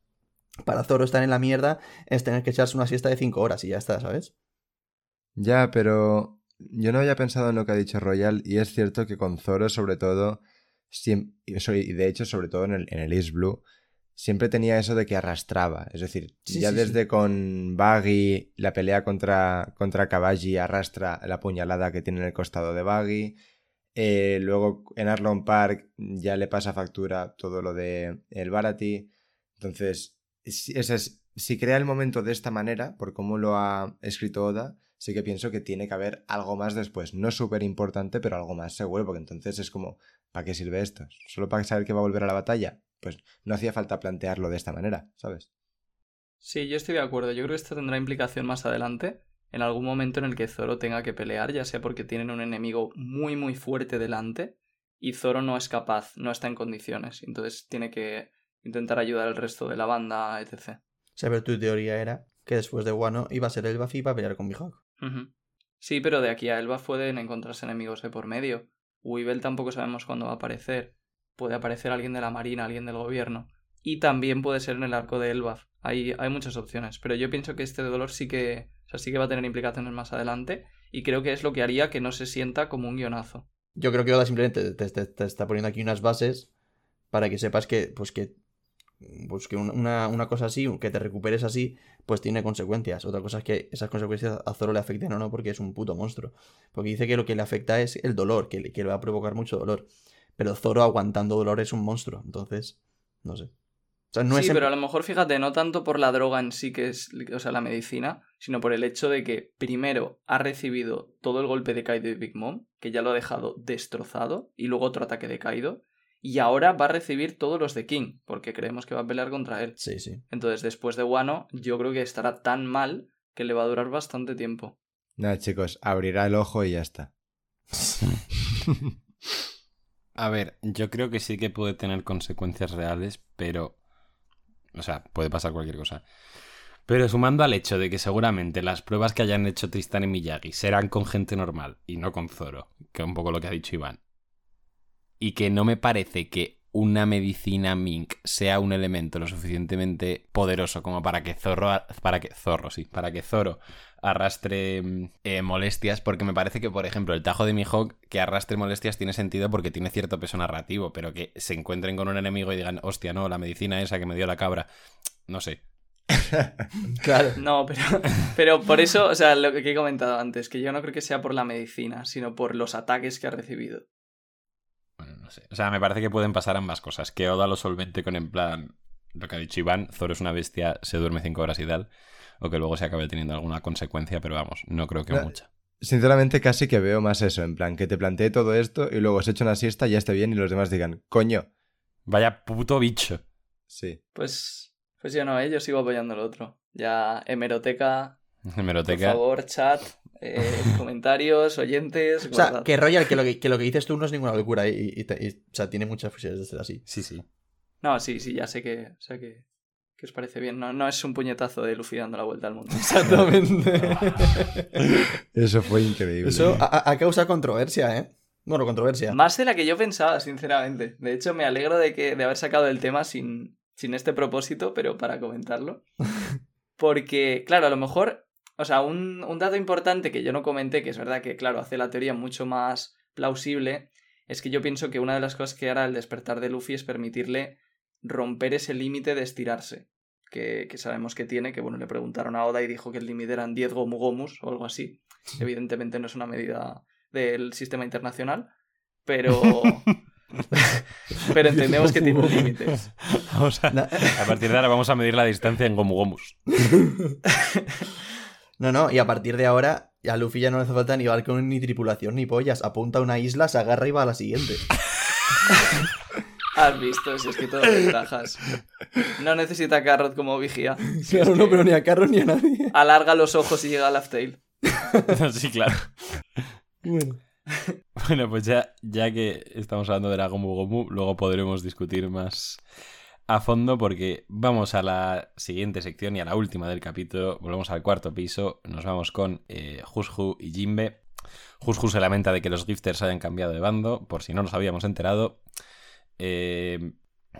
C: para Zoro estar en la mierda es tener que echarse una siesta de 5 horas y ya está, ¿sabes?
D: Ya, pero yo no había pensado en lo que ha dicho Royal y es cierto que con Zoro sobre todo, y de hecho sobre todo en el, en el East Blue, siempre tenía eso de que arrastraba. Es decir,
C: Sí,
D: ya
C: sí,
D: desde
C: sí.
D: con Baggy, la pelea contra, contra Kabaji arrastra la puñalada que tiene en el costado de Baggy. Eh, luego en Arlon Park ya le pasa factura todo lo de el Barati. Entonces, si, es- si crea el momento de esta manera, por cómo lo ha escrito Oda, sí que pienso que tiene que haber algo más después. No súper importante, pero algo más seguro, porque entonces es como, ¿para qué sirve esto? ¿Solo para saber que va a volver a la batalla? Pues no hacía falta plantearlo de esta manera, ¿sabes?
E: Sí, yo estoy de acuerdo. Yo creo que esto tendrá implicación más adelante, en algún momento en el que Zoro tenga que pelear, ya sea porque tienen un enemigo muy muy fuerte delante y Zoro no es capaz, no está en condiciones, entonces tiene que intentar ayudar al resto de la banda, etc.
C: O sea, pero tu teoría era que después de Wano iba a ser el Buffy para pelear con Mihawk.
E: Sí, pero de aquí a Elba pueden encontrarse enemigos de por medio. Weevil tampoco sabemos cuándo va a aparecer. Puede aparecer alguien de la marina, alguien del gobierno. Y también puede ser en el arco de Elbaf. Hay, hay muchas opciones. Pero yo pienso que este dolor sí que, o sea, sí que va a tener implicaciones más adelante. Y creo que es lo que haría que no se sienta como un guionazo.
C: Yo creo que Oda simplemente te, está poniendo aquí unas bases para que sepas que, pues que, pues que un- una, una cosa así, que te recuperes así, pues tiene consecuencias. Otra cosa es que esas consecuencias a Zoro le afecten o no, porque es un puto monstruo. Porque dice que lo que le afecta es el dolor, que que le va a provocar mucho dolor. Pero Zoro aguantando dolor es un monstruo, entonces, no sé. O sea, no
E: sí,
C: es en-
E: pero a lo mejor fíjate, no tanto por la droga en sí, que es, o sea, la medicina, sino por el hecho de que primero ha recibido todo el golpe de Kaido y Big Mom, que ya lo ha dejado destrozado, y luego otro ataque de Kaido, y ahora va a recibir todos los de King, porque creemos que va a pelear contra él.
C: Sí, sí.
E: Entonces, después de Wano, yo creo que estará tan mal que le va a durar bastante tiempo.
D: Nada, chicos, abrirá el ojo y ya está.
B: A ver, yo creo que sí que puede tener consecuencias reales, pero... O sea, puede pasar cualquier cosa. Pero sumando al hecho de que seguramente las pruebas que hayan hecho Tristan y Miyagi serán con gente normal y no con Zoro, que es un poco lo que ha dicho Iván, y que no me parece que una medicina Mink sea un elemento lo suficientemente poderoso como para que Zorro, para que Zorro, sí, para que Zoro arrastre mm, eh, molestias, porque me parece que, por ejemplo, el tajo de Mihawk que arrastre molestias tiene sentido porque tiene cierto peso narrativo, pero que se encuentren con un enemigo y digan, hostia, no, la medicina esa que me dio la cabra, no sé.
C: Claro.
E: No, pero, pero por eso, o sea, lo que he comentado antes, que yo no creo que sea por la medicina, sino por los ataques que ha recibido.
B: Bueno, no sé. O sea, me parece que pueden pasar ambas cosas. Que Oda lo solvente con en plan lo que ha dicho Iván, Zoro es una bestia, se duerme cinco horas y tal, o que luego se acabe teniendo alguna consecuencia, pero vamos, no creo que
D: No.
B: mucha.
D: Sinceramente, casi que veo más eso, en plan, que te plantee todo esto y luego se echa una siesta, ya esté bien y los demás digan, coño.
B: Vaya puto bicho.
D: Sí.
E: Pues, pues yo no, ¿eh? yo sigo apoyando el otro. Ya, hemeroteca, por
B: Hemeroteca.
E: favor, chat, eh, comentarios, oyentes.
C: O sea,
E: guardad.
C: que Royal, que lo que, que lo que dices tú no es ninguna locura y, y o sea, tiene muchas posibilidades de ser así.
B: Sí, sí.
E: No, sí, sí, ya sé que, sé que, que os parece bien. No, no es un puñetazo de Luffy dando la vuelta al mundo.
C: Exactamente.
D: Eso fue increíble.
C: Eso ha, causado controversia, ¿eh? Bueno, controversia.
E: Más de la que yo pensaba, sinceramente. De hecho, me alegro de, que, de haber sacado el tema sin, sin este propósito, pero para comentarlo. Porque, claro, a lo mejor, o sea, un, un dato importante que yo no comenté, que es verdad que, claro, hace la teoría mucho más plausible, es que yo pienso que una de las cosas que hará el despertar de Luffy es permitirle romper ese límite de estirarse. Que, que sabemos que tiene, que bueno, le preguntaron a Oda y dijo que el límite eran 10 gomu-gomus o algo así. Evidentemente no es una medida del sistema internacional, pero... pero entendemos que tiene un límite.
B: Vamos a,
C: Na-
B: a partir de ahora vamos a medir la distancia en Gomu Gomus.
C: No, no, y a partir de ahora a Luffy ya no le hace falta ni barco, ni tripulación, ni pollas. Apunta a una isla, se agarra y va a la siguiente.
E: Has visto, si es que todo ventajas. No necesita a Carrot como vigía. Si
C: Claro, no, pero ni a Carros ni a nadie.
E: Alarga los ojos y llega a Laugh Tale.
B: sí, claro.
C: Bueno.
B: Bueno, pues ya, ya que estamos hablando de la Gomu Gomu, luego podremos discutir más a fondo porque vamos a la siguiente sección y a la última del capítulo. Volvemos al cuarto piso. Nos vamos con eh, Hushu y Jimbe. Hushu se lamenta de que los gifters hayan cambiado de bando, por si no nos habíamos enterado. Eh,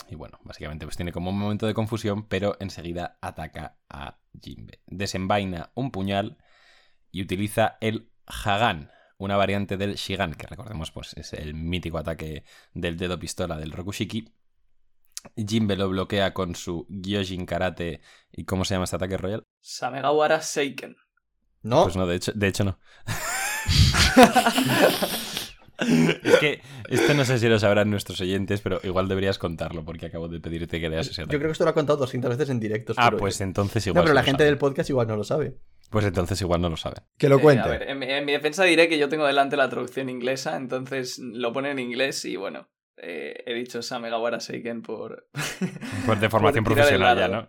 B: y bueno, básicamente pues tiene como un momento de confusión, pero enseguida ataca a Jimbe. Desenvaina un puñal y utiliza el Hagan, una variante del Shigan, que recordemos pues es el mítico ataque del dedo pistola del Rokushiki. Jimbe lo bloquea con su Gyojin Karate. ¿Y cómo se llama este ataque royal?
E: Samegawara Seiken.
C: No,
B: Pues no, de hecho, de hecho no. es que esto no sé si lo sabrán nuestros oyentes, pero igual deberías contarlo porque acabo de pedirte que leas ese
C: yo creo que esto lo ha contado 200 veces en directos.
B: Ah,
C: pero-
B: pues entonces igual.
C: No, pero la
B: lo
C: gente del podcast igual no lo sabe.
B: Pues entonces igual no lo sabe.
D: Que lo
E: Eh,
D: cuente.
E: a ver, en mi, en mi defensa diré que yo tengo delante la traducción inglesa, entonces lo pone en inglés y bueno, eh, he dicho Samegawara Seiken por...
B: Pues de formación profesional ya. ¿no?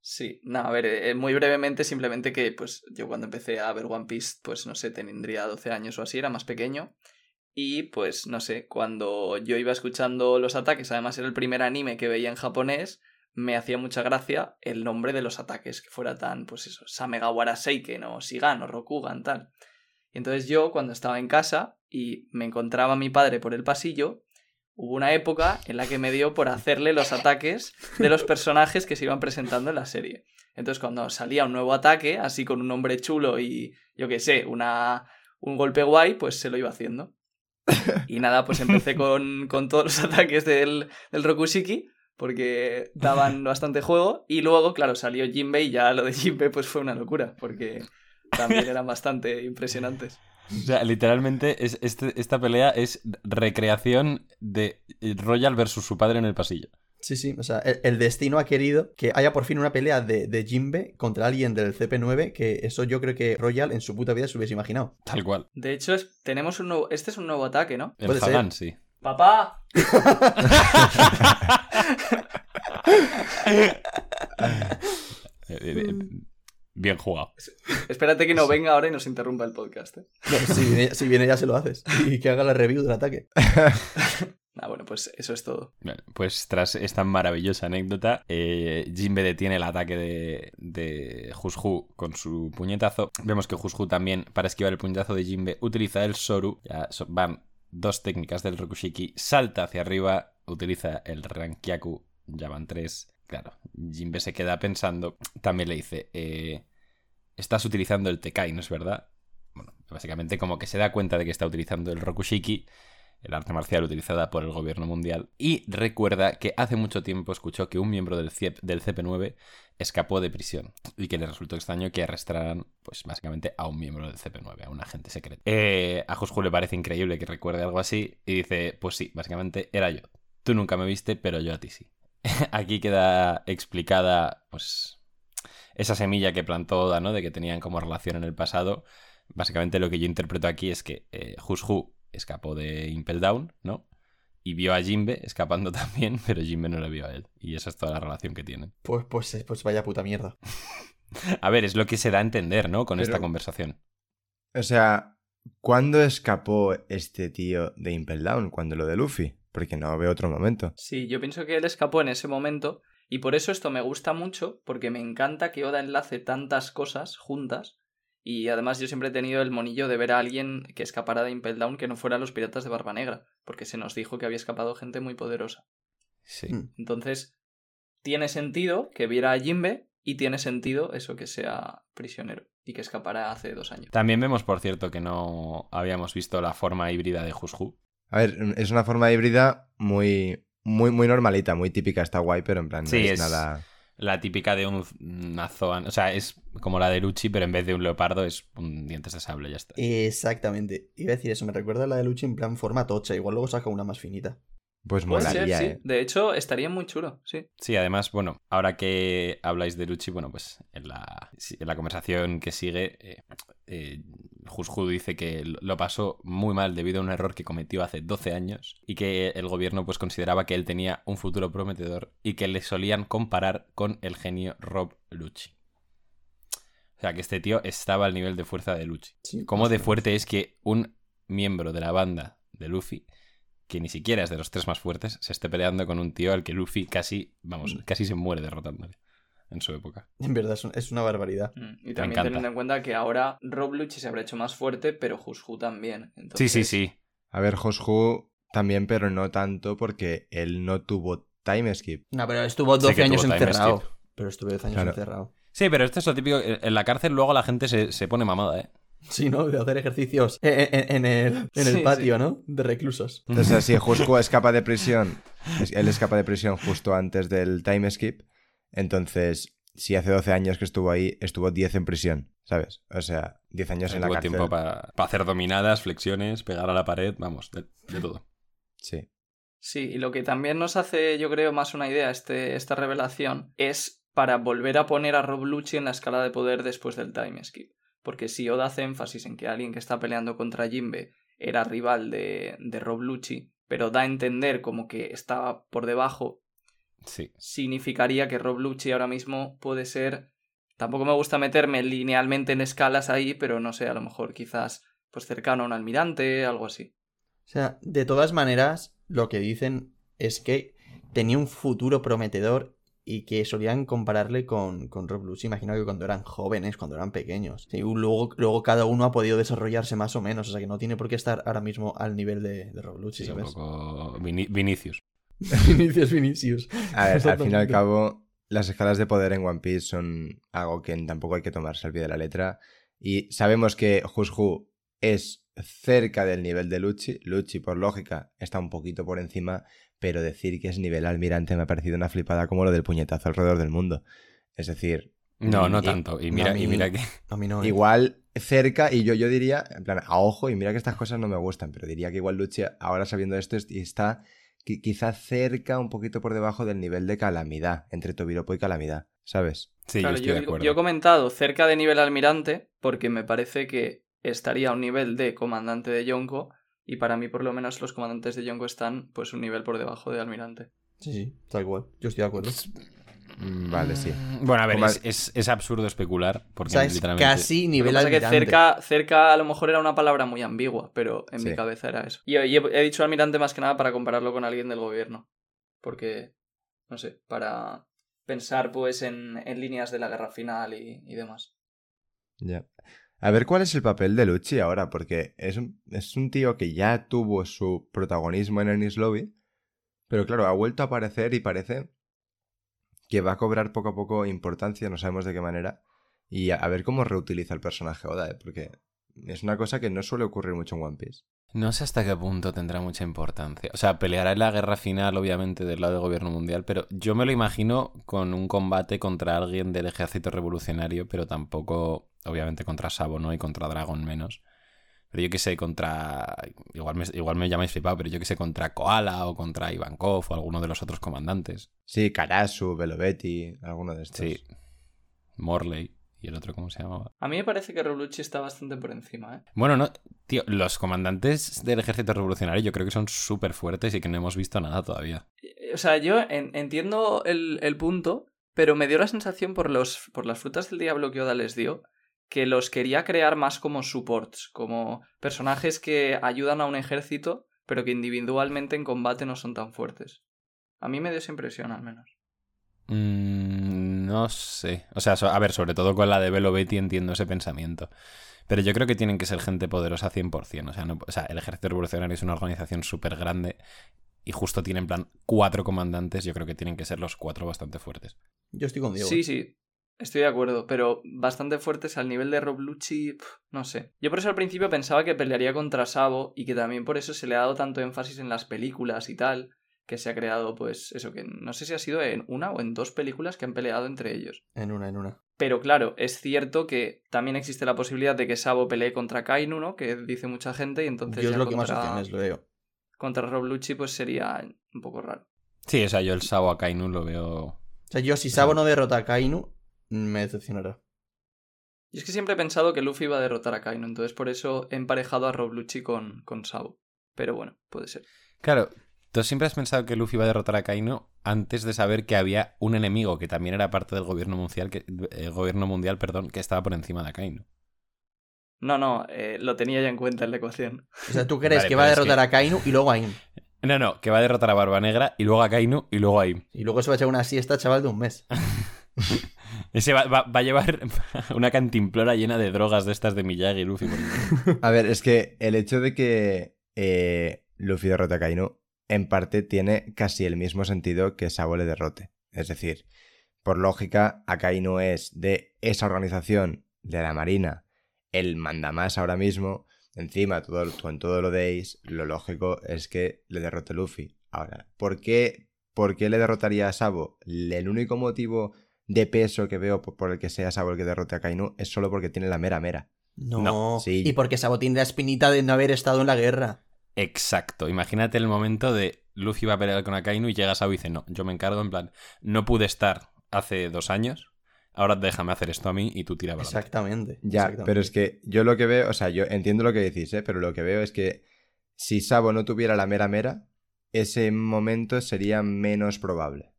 E: Sí, no, a ver, eh, muy brevemente, simplemente que pues yo cuando empecé a ver One Piece, pues no sé, tendría 12 años o así, era más pequeño. Y pues no sé, cuando yo iba escuchando los ataques, además era el primer anime que veía en japonés, me hacía mucha gracia el nombre de los ataques, que fuera tan, pues eso, Samegawara Seiken o Shigan o Rokugan, tal. Y entonces yo, cuando estaba en casa y me encontraba a mi padre por el pasillo, hubo una época en la que me dio por hacerle los ataques de los personajes que se iban presentando en la serie. Entonces, cuando salía un nuevo ataque, así con un nombre chulo y, yo qué sé, una, un golpe guay, pues se lo iba haciendo. Y nada, pues empecé con, con todos los ataques del, del Rokushiki, porque daban bastante juego. Y luego, claro, salió Jinbei y ya lo de Jinbei pues fue una locura, porque también eran bastante impresionantes.
B: O sea, literalmente es, este- esta pelea es recreación de Royal versus su padre en el pasillo.
C: Sí, sí, o sea, el, el destino ha querido que haya por fin una pelea de, de Jinbe contra alguien del CP9, que eso yo creo que Royal en su puta vida se hubiese imaginado.
B: Tal cual.
E: De hecho, es- tenemos un nuevo, este es un nuevo ataque, ¿no?
B: El. Hagan, sí.
E: ¡Papá!
B: Eh, eh, Bien jugado.
E: Espérate que no venga ahora y nos interrumpa el podcast. ¿eh?
C: No, si, viene, si viene ya se lo haces. Y que haga la review del ataque.
E: Ah, bueno, pues eso es todo.
B: Pues tras esta maravillosa anécdota, eh, Jinbe detiene el ataque de, de Hushu con su puñetazo. Vemos que Hushu también, para esquivar el puñetazo de Jinbe, utiliza el Soru. Ya van dos técnicas del Rokushiki. Salta hacia arriba, utiliza el Rankyaku. Ya van tres. Claro, Jinbe se queda pensando. También le dice, eh, estás utilizando el Tekai, ¿no es verdad? Bueno, básicamente como que se da cuenta de que está utilizando el Rokushiki el arte marcial utilizada por el gobierno mundial, y recuerda que hace mucho tiempo escuchó que un miembro del, CIEP del CP9 escapó de prisión y que le resultó extraño que arrestaran, pues básicamente, a un miembro del CP9, a un agente secreto. Eh, a Jusju le parece increíble que recuerde algo así y dice, pues sí, básicamente era yo. Tú nunca me viste, pero yo a ti sí. Aquí queda explicada, pues, esa semilla que plantó Oda, ¿no? De que tenían como relación en el pasado. Básicamente lo que yo interpreto aquí es que eh, escapó de Impel Down, ¿no? Y vio a Jinbe escapando también, pero Jinbe no le vio a él. Y esa es toda la relación que tienen.
C: Pues, pues, pues vaya puta mierda.
B: A ver, es lo que se da a entender, ¿no? Con
D: Pero-
B: esta conversación.
D: O sea, ¿cuándo escapó este tío de Impel Down? ¿Cuándo lo de Luffy? Porque no veo otro momento.
E: Sí, yo pienso que él escapó en ese momento y por eso esto me gusta mucho porque me encanta que Oda enlace tantas cosas juntas y además yo siempre he tenido el monillo de ver a alguien que escapara de Impel Down que no fueran los piratas de Barba Negra porque se nos dijo que había escapado gente muy poderosa.
B: Sí.
C: Mm.
E: Entonces, tiene sentido que viera a Jinbe y tiene sentido eso que sea prisionero y que escapara hace dos años.
B: También vemos, por cierto, que no habíamos visto la forma híbrida de Hushu.
D: A ver, es una forma híbrida muy, muy, muy normalita, muy típica, está guay, pero en plan no es,
B: es-
D: nada...
B: La típica de un una zoan. O sea, es como la de Luchi, pero en vez de un leopardo es un dientes de sable, ya está.
C: Exactamente. Iba a decir eso, me recuerda a la de Luchi en plan forma tocha. Igual luego saca una más finita.
D: Pues
E: ser,
D: molaría,
E: sí.
D: ¿eh?
E: De hecho, estaría muy chulo, sí.
B: Sí, además, bueno, ahora que habláis de Luchi, bueno, pues en la, en la conversación que sigue, eh, eh, Hushu dice que lo pasó muy mal debido a un error que cometió hace 12 años y que el gobierno pues consideraba que él tenía un futuro prometedor y que le solían comparar con el genio Rob Lucci. O sea, que este tío estaba al nivel de fuerza de Lucci.
C: Sí,
B: ¿Cómo de fuerte es que un miembro de la banda de Luffy, que ni siquiera es de los tres más fuertes, se esté peleando con un tío al que Luffy casi, vamos, casi se muere derrotándole en su época?
C: En verdad, es, un- es una barbaridad.
E: Mm, Y también teniendo en cuenta que ahora Rob Lucci se habrá hecho más fuerte, pero Hushu también.
B: Sí,
E: Entonces,
B: sí, sí.
D: A ver, Hoshu también, pero no tanto porque él no tuvo time skip.
C: No, pero estuvo
B: Sí
C: 12
B: que
C: años encerrado.
B: skip.
C: Pero estuve 12 años
D: Claro.
C: encerrado.
B: Sí, pero esto es lo típico. En la cárcel luego la gente se, se pone mamada, ¿eh?
C: Sí, ¿no? De hacer ejercicios en, en- en el, en el
E: Sí,
C: patio, ¿no? De reclusos.
D: Sea, si Hushu escapa de prisión, él escapa de prisión justo antes del time skip, entonces, si hace 12 años que estuvo ahí, estuvo 10 en prisión, ¿sabes? O sea, 10 años en la cárcel.
B: tiempo para hacer dominadas, flexiones, pegar a la pared, vamos, de, de todo.
D: Sí.
E: Sí, y lo que también nos hace, yo creo, más una idea este, esta revelación es para volver a poner a Rob Lucci en la escala de poder después del time skip. Porque si Oda hace énfasis en que alguien que está peleando contra Jinbe era rival de, de Rob Lucci, pero da a entender como que estaba por debajo,
B: Sí.
E: significaría que Rob Lucci ahora mismo puede ser. Tampoco me gusta meterme linealmente en escalas ahí, pero no sé, a lo mejor quizás pues cercano a un almirante, algo así.
C: O sea, de todas maneras, lo que dicen es que tenía un futuro prometedor y que solían compararle con, con Rob Lucci, imagino que cuando eran jóvenes, cuando eran pequeños. Sí, luego, luego cada uno ha podido desarrollarse más o menos, o sea que no tiene por qué estar ahora mismo al nivel de, de Rob Lucci,
B: Sí, un
C: ¿sabes?
B: poco Vini- Vinicius.
C: Vinicius, Vinicius.
D: A ver, al fin y al cabo, las escalas de poder en One Piece son algo que tampoco hay que tomarse al pie de la letra. Y sabemos que Who es cerca del nivel de Lucci. Lucci, por lógica, está un poquito por encima, pero decir que es nivel almirante me ha parecido una flipada como lo del puñetazo alrededor del mundo. Es decir,
B: No, no
C: Y-
B: tanto. Y mira,
C: mí-
B: y mira que.
C: A mí no. ¿eh?
D: igual cerca, y yo, yo diría, en plan, a ojo, y mira que estas cosas no me gustan, pero diría que igual Lucci, ahora sabiendo esto, es- está qui- quizá cerca, un poquito por debajo del nivel de calamidad, entre Tobiropo y calamidad, ¿sabes?
B: Sí,
E: Claro,
B: yo estoy de acuerdo.
E: yo he comentado cerca de nivel almirante porque me parece que estaría a un nivel de comandante de Yonko y para mí por lo menos los comandantes de Yonko están pues un nivel por debajo de almirante.
C: Sí, sí, tal cual. Yo estoy de acuerdo.
D: Mm, Vale, sí.
B: Bueno, a ver, es, es- es absurdo especular.
C: O
B: Porque
C: sea, es
B: literalmente.
C: casi nivel
E: es que
C: almirante.
E: cerca, cerca a lo mejor era una palabra muy ambigua, pero en
D: Sí.
E: mi cabeza era eso. Y, y he, he dicho almirante más que nada para compararlo con alguien del gobierno. Porque, no sé, para pensar pues en, en líneas de la guerra final y, y demás.
D: Ya. A ver cuál es el papel de Lucci ahora, porque es un, es un tío que ya tuvo su protagonismo en Ernest Lobby, pero claro, ha vuelto a aparecer y parece que va a cobrar poco a poco importancia, no sabemos de qué manera, y a, ver cómo reutiliza el personaje Oda, ¿eh? porque es una cosa que no suele ocurrir mucho en One Piece.
B: No sé hasta qué punto tendrá mucha importancia. O sea, peleará en la guerra final, obviamente, del lado del gobierno mundial, pero yo me lo imagino con un combate contra alguien del ejército revolucionario, pero tampoco, obviamente, contra Sabo, ¿no? Y contra Dragon menos. Pero yo qué sé, contra. Igual me, igual me llamáis flipado, pero yo qué sé, contra Koala o contra Ivankov o alguno de los otros comandantes.
D: Sí, Karasu, Belovetti, alguno de estos.
B: Sí. Morley. ¿Y el otro cómo se llamaba?
E: A mí me parece que Roblucci está bastante por encima, ¿eh?
B: Bueno, no, tío, los comandantes del ejército revolucionario yo creo que son súper fuertes y que no hemos visto nada todavía.
E: O sea, yo en- entiendo el, el punto, pero me dio la sensación por, los, por las frutas del diablo que Oda les dio, que los quería crear más como supports, como personajes que ayudan a un ejército, pero que individualmente en combate no son tan fuertes. A mí me dio esa impresión, al menos.
B: Mm, no sé. O sea, a ver, sobre todo con la de Velo Betty entiendo ese pensamiento. Pero yo creo que tienen que ser gente poderosa 100%. O sea, no- o sea el ejército revolucionario es una organización súper grande y justo tiene en plan cuatro comandantes. Yo creo que tienen que ser los cuatro bastante fuertes.
C: Yo estoy con Diego.
E: Sí, sí, estoy de acuerdo, pero bastante fuertes al nivel de Roblucci, no sé. Yo por eso al principio pensaba que pelearía contra Sabo y que también por eso se le ha dado tanto énfasis en las películas y tal, que se ha creado pues eso, que no sé si ha sido en una o en dos películas que han peleado entre ellos.
C: En una, en una.
E: Pero claro, es cierto que también existe la posibilidad de que Sabo pelee contra Kainu, ¿no? Que dice mucha gente y entonces
C: Yo es
E: ya
C: lo que más
E: contra,
C: opciones lo veo.
E: contra Roblucci pues sería un poco raro.
B: Sí, o sea, yo el Sao Akainu lo veo.
C: O sea, yo si Sabo no derrota a Kainu, me decepcionará.
E: Y es que siempre he pensado que Luffy iba a derrotar a Kaino, entonces por eso he emparejado a Roblucci con, con Sabo. Pero bueno, puede ser.
B: Claro, tú siempre has pensado que Luffy iba a derrotar a Kaino antes de saber que había un enemigo que también era parte del gobierno mundial, que, eh, gobierno mundial, perdón, que estaba por encima de Kaino.
E: No, no, eh, lo tenía ya en cuenta en la ecuación.
C: O sea, tú crees
B: Vale,
C: que va a derrotar
B: que-
C: a Kainu y luego a Im.
B: No, no, que va a derrotar a Barba Negra y luego a Kainu y luego a Im.
C: Y luego se va a echar una siesta, chaval, de un mes.
B: Ese va, va- a llevar una cantimplora llena de drogas de estas de Miyagi y Luffy.
D: A ver, es que el hecho de que eh, Luffy derrote a Kainu, en parte tiene casi el mismo sentido que Sabo le derrote. Es decir, por lógica, Akainu es de esa organización de la Marina el mandamás ahora mismo. Encima, todo, con todo lo de Ace, lo lógico es que le derrote Luffy. Ahora, ¿por qué, por qué le derrotaría a Sabo? El único motivo de peso que veo por por el que sea Sabo el que derrote a Kainu es solo porque tiene la mera mera.
C: No.
B: No,
D: sí.
C: Y porque Sabo tiene la espinita de no haber estado en la guerra.
B: Exacto. Imagínate el momento de Luffy va a pelear con Akainu y llega Sao y dice, no, yo me encargo, en plan, no pude estar hace dos años, ahora déjame hacer esto a mí y tú tira para adelante".
C: Exactamente.
D: Ya,
C: exactamente.
D: pero es que yo lo que veo, o sea, yo entiendo lo que decís, ¿eh? pero lo que veo es que si Sabo no tuviera la mera mera, ese momento sería menos probable.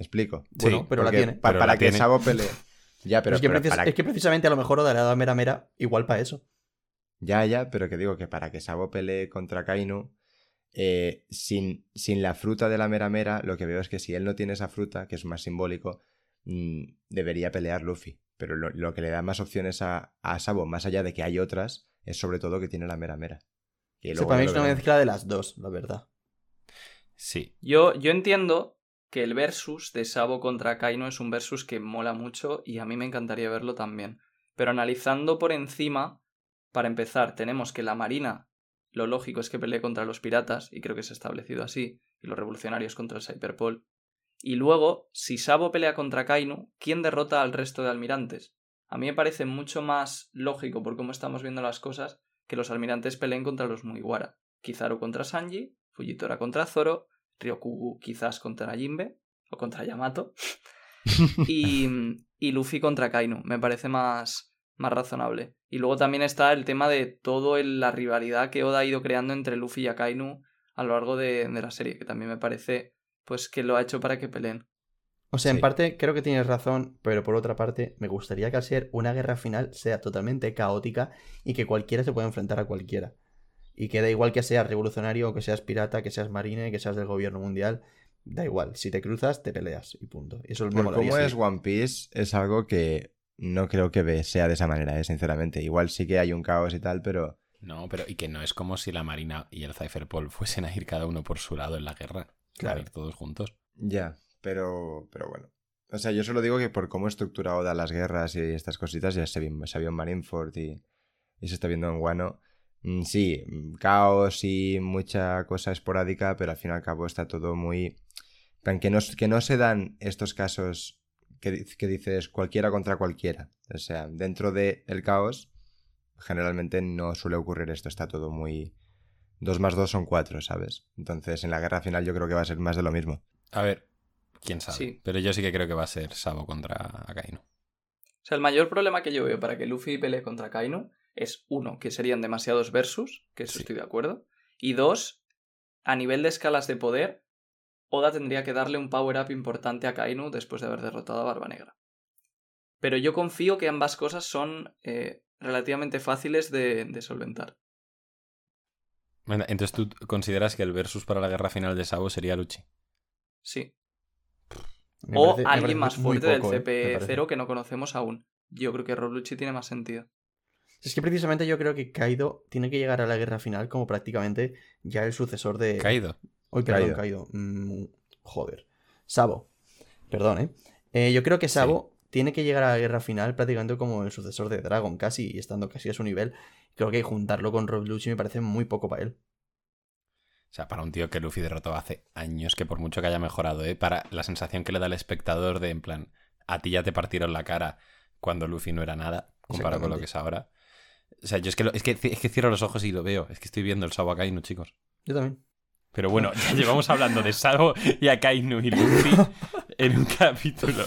D: ¿Me explico?
C: Bueno,
B: Sí,
C: pero la tiene.
D: pa-
B: Pero
D: para
B: la
D: que
B: tiene.
D: Sabo pelee. Ya, pero,
C: es, que
D: pero
C: precis-
D: para-
C: es que precisamente a lo mejor Oda le ha dado mera mera igual para eso.
D: Ya, ya, pero que digo que para que Sabo pelee contra Kainu, eh, sin, sin la fruta de la mera mera, lo que veo es que si él no tiene esa fruta, que es más simbólico, mm, debería pelear Luffy. Pero lo, lo que le da más opciones a, a Sabo, más allá de que hay otras, es sobre todo que tiene la mera mera. Que
C: Sí, para mí es una mezcla de las dos, la verdad.
B: Sí.
E: Yo, yo entiendo que el versus de Sabo contra Kaino es un versus que mola mucho y a mí me encantaría verlo también. Pero analizando por encima, para empezar, tenemos que la Marina, lo lógico es que pelee contra los piratas, y creo que se ha establecido así, y los revolucionarios contra el Cyberpol. Y luego, si Sabo pelea contra Kainu, ¿quién derrota al resto de almirantes? A mí me parece mucho más lógico, por cómo estamos viendo las cosas, que los almirantes peleen contra los Mugiwara. Kizaru contra Sanji, Fujitora contra Zoro, Ryokugu quizás contra Jinbe o contra Yamato y, y Luffy contra Kainu. Me parece más, más razonable. Y luego también está el tema de toda la rivalidad que Oda ha ido creando entre Luffy y Akainu a lo largo de, de la serie, que también me parece pues que lo ha hecho para que peleen.
C: O sea, en parte creo que tienes razón, pero por otra parte, me gustaría que al ser una guerra final sea totalmente caótica y que cualquiera se pueda enfrentar a cualquiera. Y que da igual que seas revolucionario, o que seas pirata, que seas marine, que seas del gobierno mundial, da igual. Si te cruzas, te peleas y punto. Y eso me
D: Por cómo es One Piece, es algo que no creo que sea de esa manera, eh, sinceramente. Igual sí que hay un caos y tal, pero
B: No, pero y que no es como si la Marina y el Cypherpol fuesen a ir cada uno por su lado en la guerra.
C: Claro.
B: A ir todos juntos.
D: ya, pero, pero bueno. O sea, yo solo digo que por cómo estructura Oda las guerras y estas cositas, ya se, vi- se vio en Marineford y, y se está viendo en Wano. Mm, Sí, mm, caos y mucha cosa esporádica, pero al fin y al cabo está todo muy... Que no, que no se dan estos casos que, que dices cualquiera contra cualquiera. O sea, dentro del caos, generalmente no suele ocurrir esto, está todo muy... Dos más dos son cuatro, ¿sabes? Entonces en la guerra final yo creo que va a ser más de lo mismo.
B: A ver, quién sabe.
E: Sí.
B: Pero yo sí que creo que va a ser Sabo contra Akainu.
E: O sea, el mayor problema que yo veo para que Luffy pelee contra Kainu es, uno, que serían demasiados versus, que eso
B: Sí.
E: estoy de acuerdo, y dos, a nivel de escalas de poder, Oda tendría que darle un power-up importante a Kainu después de haber derrotado a Barba Negra. Pero yo confío que ambas cosas son eh, relativamente fáciles de, de solventar.
B: Bueno, Entonces tú consideras que el versus para la guerra final de Sabo sería Luchi.
E: Sí.
C: Me
E: o
C: parece-
E: alguien más fuerte
C: poco,
E: del
C: eh, me parece.
E: CP0 que no conocemos aún. Yo creo que Rob Lucci tiene más sentido.
C: Es que precisamente yo creo que Kaido tiene que llegar a la guerra final como prácticamente ya el sucesor de...
B: Caído.
C: Hoy, perdón,
D: Kaido.
C: Kaido. Mm, joder. Sabo. Perdón, ¿eh? Eh, Yo creo que Sabo tiene que llegar a la guerra final prácticamente como el sucesor de Dragon, casi, y estando casi a su nivel. Creo que juntarlo con Rob Lucci me parece muy poco para él.
B: O sea, para un tío que Luffy derrotó hace años, que por mucho que haya mejorado, ¿eh? Para la sensación que le da al espectador de, en plan, a ti ya te partieron la cara cuando Luffy no era nada, comparado con lo que es ahora. O sea, yo es que, lo- es que, es que cierro los ojos y lo veo. Es que estoy viendo el Sabo Akainu, chicos.
C: Yo también.
B: Pero bueno, ya llevamos hablando de Sabo y Akainu y Luffy en un capítulo.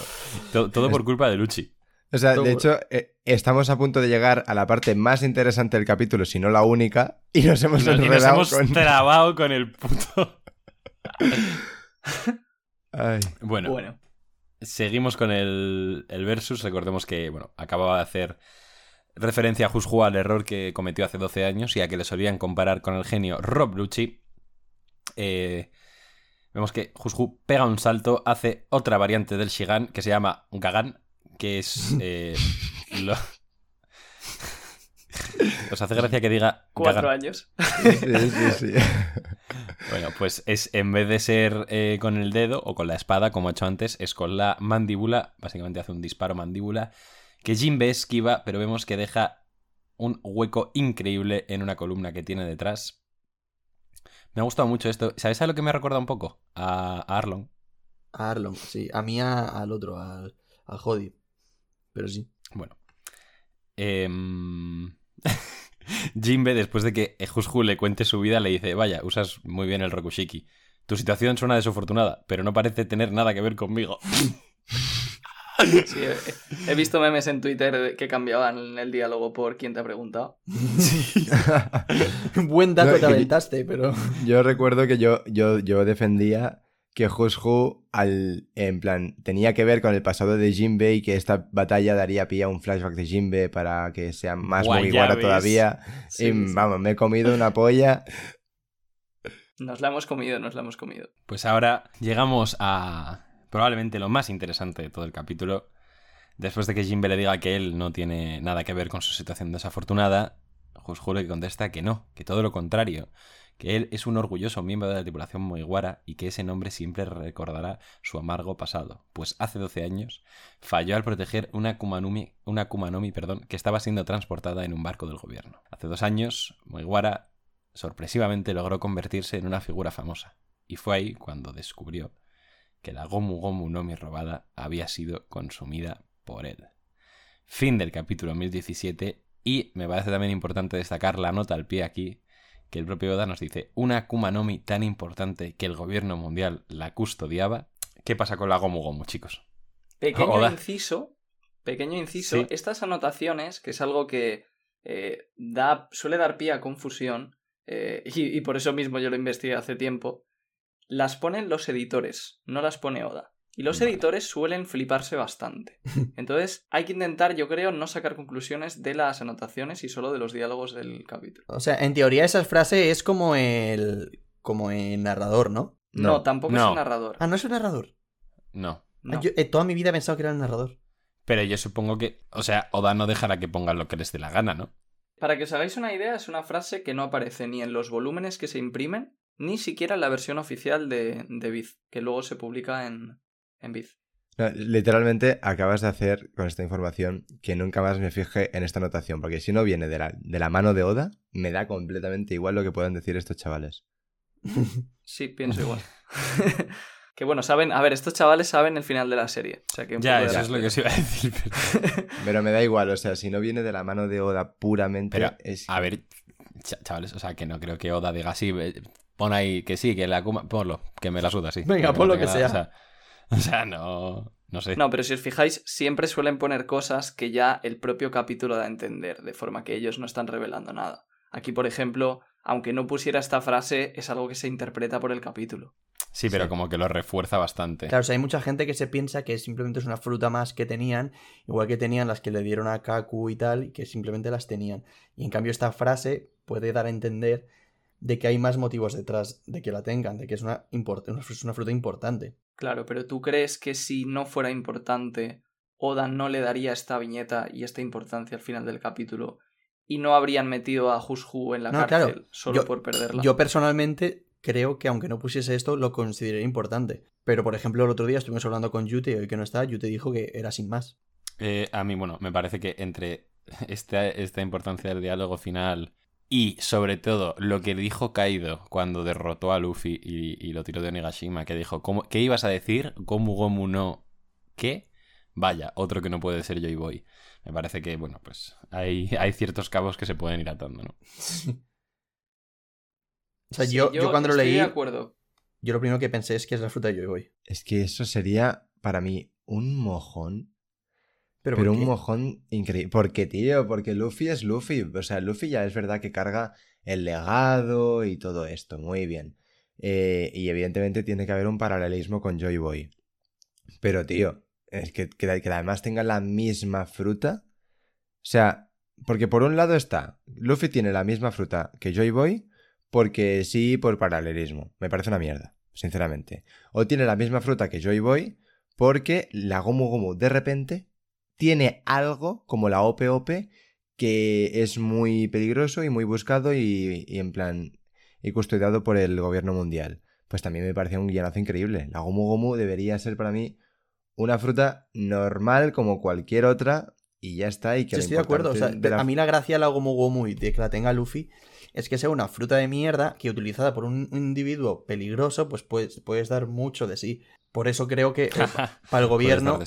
B: To- Todo, por culpa de Luchi.
D: O sea,
C: Todo-
D: de hecho, eh, estamos a punto de llegar a la parte más interesante del capítulo, si no la única, y nos hemos
B: Y nos, y nos hemos
D: con...
B: trabado con el puto.
D: Ay.
B: Bueno,
E: Bueno.
B: seguimos con el, el versus. Recordemos que, bueno, acababa de hacer referencia a Jushu al error que cometió hace 12 años y a que le solían comparar con el genio Rob Lucci. Eh, vemos que Jushu pega un salto, hace otra variante del Shigan que se llama Gagan, que es. eh, lo- ¿Os hace gracia que diga
E: Cuatro
B: Gagan?
E: años.
D: Sí, sí, sí.
B: Bueno, pues es en vez de ser eh, con el dedo o con la espada, como he hecho antes, es con la mandíbula. Básicamente hace un disparo mandíbula que Jinbe esquiva, pero vemos que deja un hueco increíble en una columna que tiene detrás. Me ha gustado mucho esto. ¿Sabes a lo que me recuerda un poco? A, a Arlong.
C: A Arlong, sí. A mí a- al otro, al, al Jody. Pero sí.
B: Bueno. Em, Jinbe, después de que Jushu le cuente su vida, le dice, vaya, usas muy bien el Rokushiki. Tu situación suena desafortunada, pero no parece tener nada que ver conmigo.
E: Sí, he, he visto memes en Twitter que cambiaban el diálogo por quién te ha preguntado.
C: Buen dato
D: No,
C: te aventaste, pero...
D: Yo recuerdo que yo, yo, yo defendía que Jushu, al, en plan, tenía que ver con el pasado de Jinbe y que esta batalla daría pie a un flashback de Jinbe para que sea más Mugiwara todavía.
E: Sí,
D: y
E: sí.
D: vamos, me he comido una polla.
E: Nos la hemos comido, nos la hemos comido.
B: Pues ahora llegamos a probablemente lo más interesante de todo el capítulo. Después de que Jimbe le diga que él no tiene nada que ver con su situación desafortunada, Juro que contesta que no, que todo lo contrario, que él es un orgulloso miembro de la tripulación Muiguara y que ese nombre siempre recordará su amargo pasado, pues hace 12 años falló al proteger una Kumanomi, una Kumanomi perdón, que estaba siendo transportada en un barco del gobierno. Hace dos años, Muiguara sorpresivamente logró convertirse en una figura famosa, y fue ahí cuando descubrió que la Gomu Gomu Nomi robada había sido consumida por él. Fin del capítulo 1017 y me parece también importante destacar la nota al pie aquí, que el propio Oda nos dice, una Akuma Nomi tan importante que el gobierno mundial la custodiaba. ¿Qué pasa con la Gomu Gomu, chicos?
E: Pequeño inciso, pequeño inciso, estas anotaciones, que es algo que eh, da, suele dar pie a confusión, eh, y, por eso mismo yo lo investigué hace tiempo, las ponen los editores, no las pone Oda. Y los editores suelen fliparse bastante. Entonces hay que intentar, yo creo, no sacar conclusiones de las anotaciones y solo de los diálogos del capítulo.
C: O sea, en teoría esa frase es como el... como el narrador, ¿no?
E: No, tampoco es un narrador.
C: Ah, ¿no es un narrador?
B: No.
C: Ah, yo eh, toda mi vida he pensado que era el narrador.
B: Pero yo supongo que... O sea, Oda no dejará que pongan lo que les dé la gana, ¿no?
E: Para que os hagáis una idea, es una frase que no aparece ni en los volúmenes que se imprimen, ni siquiera en la versión oficial de, de Biz, que luego se publica en, en Biz.
D: literalmente acabas de hacer con esta información que nunca más me fije en esta anotación, porque si no viene de la, de la mano de Oda, me da completamente igual lo que puedan decir estos chavales.
E: Sí, pienso igual. que bueno, saben, a ver, estos chavales saben el final de la serie.
B: ya, eso es lo que os iba a decir.
D: Pero... me da igual, o sea, si no viene de la mano de Oda puramente.
B: A ver, chavales, o sea, que no creo que Oda diga así, pon ahí que sí, que la ponlo, que me la suda, sí.
C: Venga, pon lo que sea.
B: O sea, no. No sé.
E: No, pero si os fijáis, siempre suelen poner cosas que ya el propio capítulo da a entender, de forma que ellos no están revelando nada. Aquí, por ejemplo, aunque no pusiera esta frase, es algo que se interpreta por el capítulo.
B: Sí, pero como que lo refuerza bastante.
C: Claro, o sea, hay mucha gente que se piensa que simplemente es una fruta más que tenían, igual que tenían las que le dieron a Kaku y tal, y que simplemente las tenían. Y en cambio esta frase puede dar a entender de que hay más motivos detrás de que la tengan, de que es una, es una fruta importante.
E: Claro, pero ¿tú crees que si no fuera importante, Oda no le daría esta viñeta y esta importancia al final del capítulo y no habrían metido a Hushu en la cárcel solo por perderla?
C: Yo personalmente creo que aunque no pusiese esto, lo consideraría importante. Pero, por ejemplo, el otro día estuvimos hablando con Yute y hoy que no está, Yute dijo que era sin más.
B: Eh, a mí, bueno, me parece que entre esta, esta importancia del diálogo final y sobre todo, lo que dijo Kaido cuando derrotó a Luffy y, lo tiró de Onigashima, que dijo, ¿cómo, ¿qué ibas a decir? Gomu Gomu no. ¿Qué? Vaya, otro que no puede ser Joy Boy. Me parece que, bueno, pues hay, hay ciertos cabos que se pueden ir atando, ¿no?
C: o sea, yo, yo, cuando lo leí. De acuerdo. Yo lo primero que pensé es que es la fruta de Joy Boy.
D: Es que eso sería para mí un mojón pero, un mojón increíble. Porque, tío, porque Luffy es Luffy. O sea, Luffy ya es verdad que carga el legado y todo esto. Muy bien. Eh, y evidentemente tiene que haber un paralelismo con Joy Boy. Pero, tío, es que, que, además tenga la misma fruta. O sea, porque por un lado está, Luffy tiene la misma fruta que Joy Boy, porque sí, por paralelismo. Me parece una mierda, sinceramente. O tiene la misma fruta que Joy Boy, porque la Gomu Gomu de repente tiene algo como la OPOP que es muy peligroso y muy buscado y, en plan y custodiado por el gobierno mundial. Pues también me parece un guionazo increíble. La Gomu Gomu debería ser para mí una fruta normal como cualquier otra y ya está. Y que
C: estoy de acuerdo. A mí la gracia de la Gomu Gomu y de que la tenga Luffy es que sea una fruta de mierda que utilizada por un individuo peligroso, pues puedes, puedes dar mucho de sí. Por eso creo que eh, para el gobierno.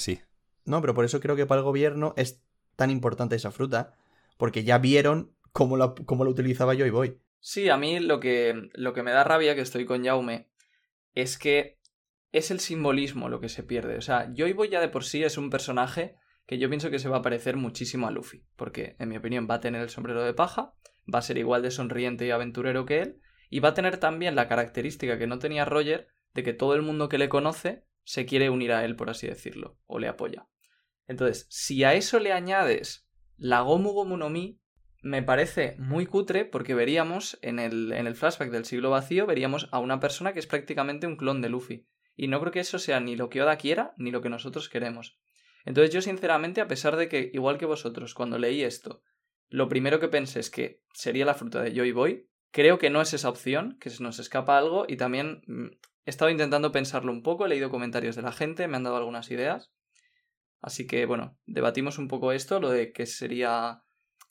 C: No, pero por eso creo que para el gobierno es tan importante esa fruta, porque ya vieron cómo la, cómo utilizaba yo y voy.
E: Sí, a mí lo que, lo que me da rabia que estoy con Jaume es que es el simbolismo lo que se pierde. O sea, Joy Boy ya de por sí es un personaje que yo pienso que se va a parecer muchísimo a Luffy, porque en mi opinión va a tener el sombrero de paja, va a ser igual de sonriente y aventurero que él, y va a tener también la característica que no tenía Roger de que todo el mundo que le conoce se quiere unir a él, por así decirlo, o le apoya. Entonces, si a eso le añades la Gomu Gomu no Mi, me parece muy cutre porque veríamos en el, en el flashback del siglo vacío, veríamos a una persona que es prácticamente un clon de Luffy. Y no creo que eso sea ni lo que Oda quiera ni lo que nosotros queremos. Entonces yo sinceramente, a pesar de que, igual que vosotros, cuando leí esto, lo primero que pensé es que sería la fruta de Joy Boy, creo que no es esa opción, que se nos escapa algo y también mm, he estado intentando pensarlo un poco, he leído comentarios de la gente, me han dado algunas ideas. Así que bueno, debatimos un poco esto, lo de que sería...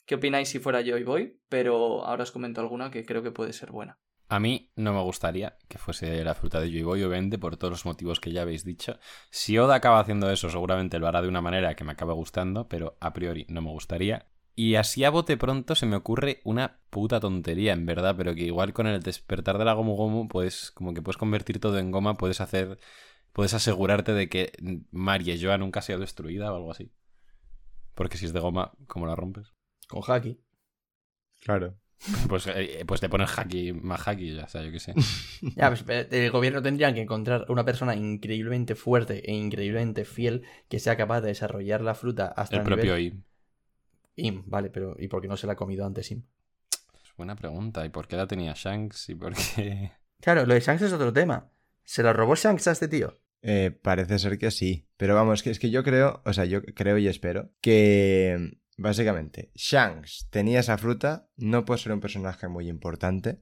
E: ¿Qué opináis si fuera Joy Boy? Pero ahora os comento alguna que creo que puede ser buena.
B: A mí no me gustaría que fuese la fruta de Joy obviamente, por todos los motivos que ya habéis dicho. Si Oda acaba haciendo eso, seguramente lo hará de una manera que me acabe gustando, pero a priori no me gustaría. Y así a bote pronto se me ocurre una puta tontería, en verdad, pero que igual con el despertar de la Gomu Gomu, puedes, como que puedes convertir todo en goma, puedes hacer, puedes asegurarte de que Marie Joa nunca sea destruida o algo así. Porque si es de goma, ¿cómo la rompes?
C: Con Haki.
D: Claro.
B: Pues, eh, pues te pones haki, más haki, ya, o sea, yo qué sé.
C: Ya, pues pero el gobierno tendría que encontrar una persona increíblemente fuerte e increíblemente fiel que sea capaz de desarrollar la fruta hasta
B: El
C: el
B: propio
C: nivel...
B: Im.
C: Im, vale, pero ¿y por qué no se la ha comido antes Im?
B: Es buena pregunta. ¿Y por qué la tenía Shanks? ¿Y por qué...?
C: Claro, lo de Shanks es otro tema. ¿Se la robó Shanks a este tío?
D: Eh, parece ser que sí. Pero vamos, que es que yo creo, o sea, yo creo y espero que básicamente Shanks tenía esa fruta no por ser un personaje muy importante,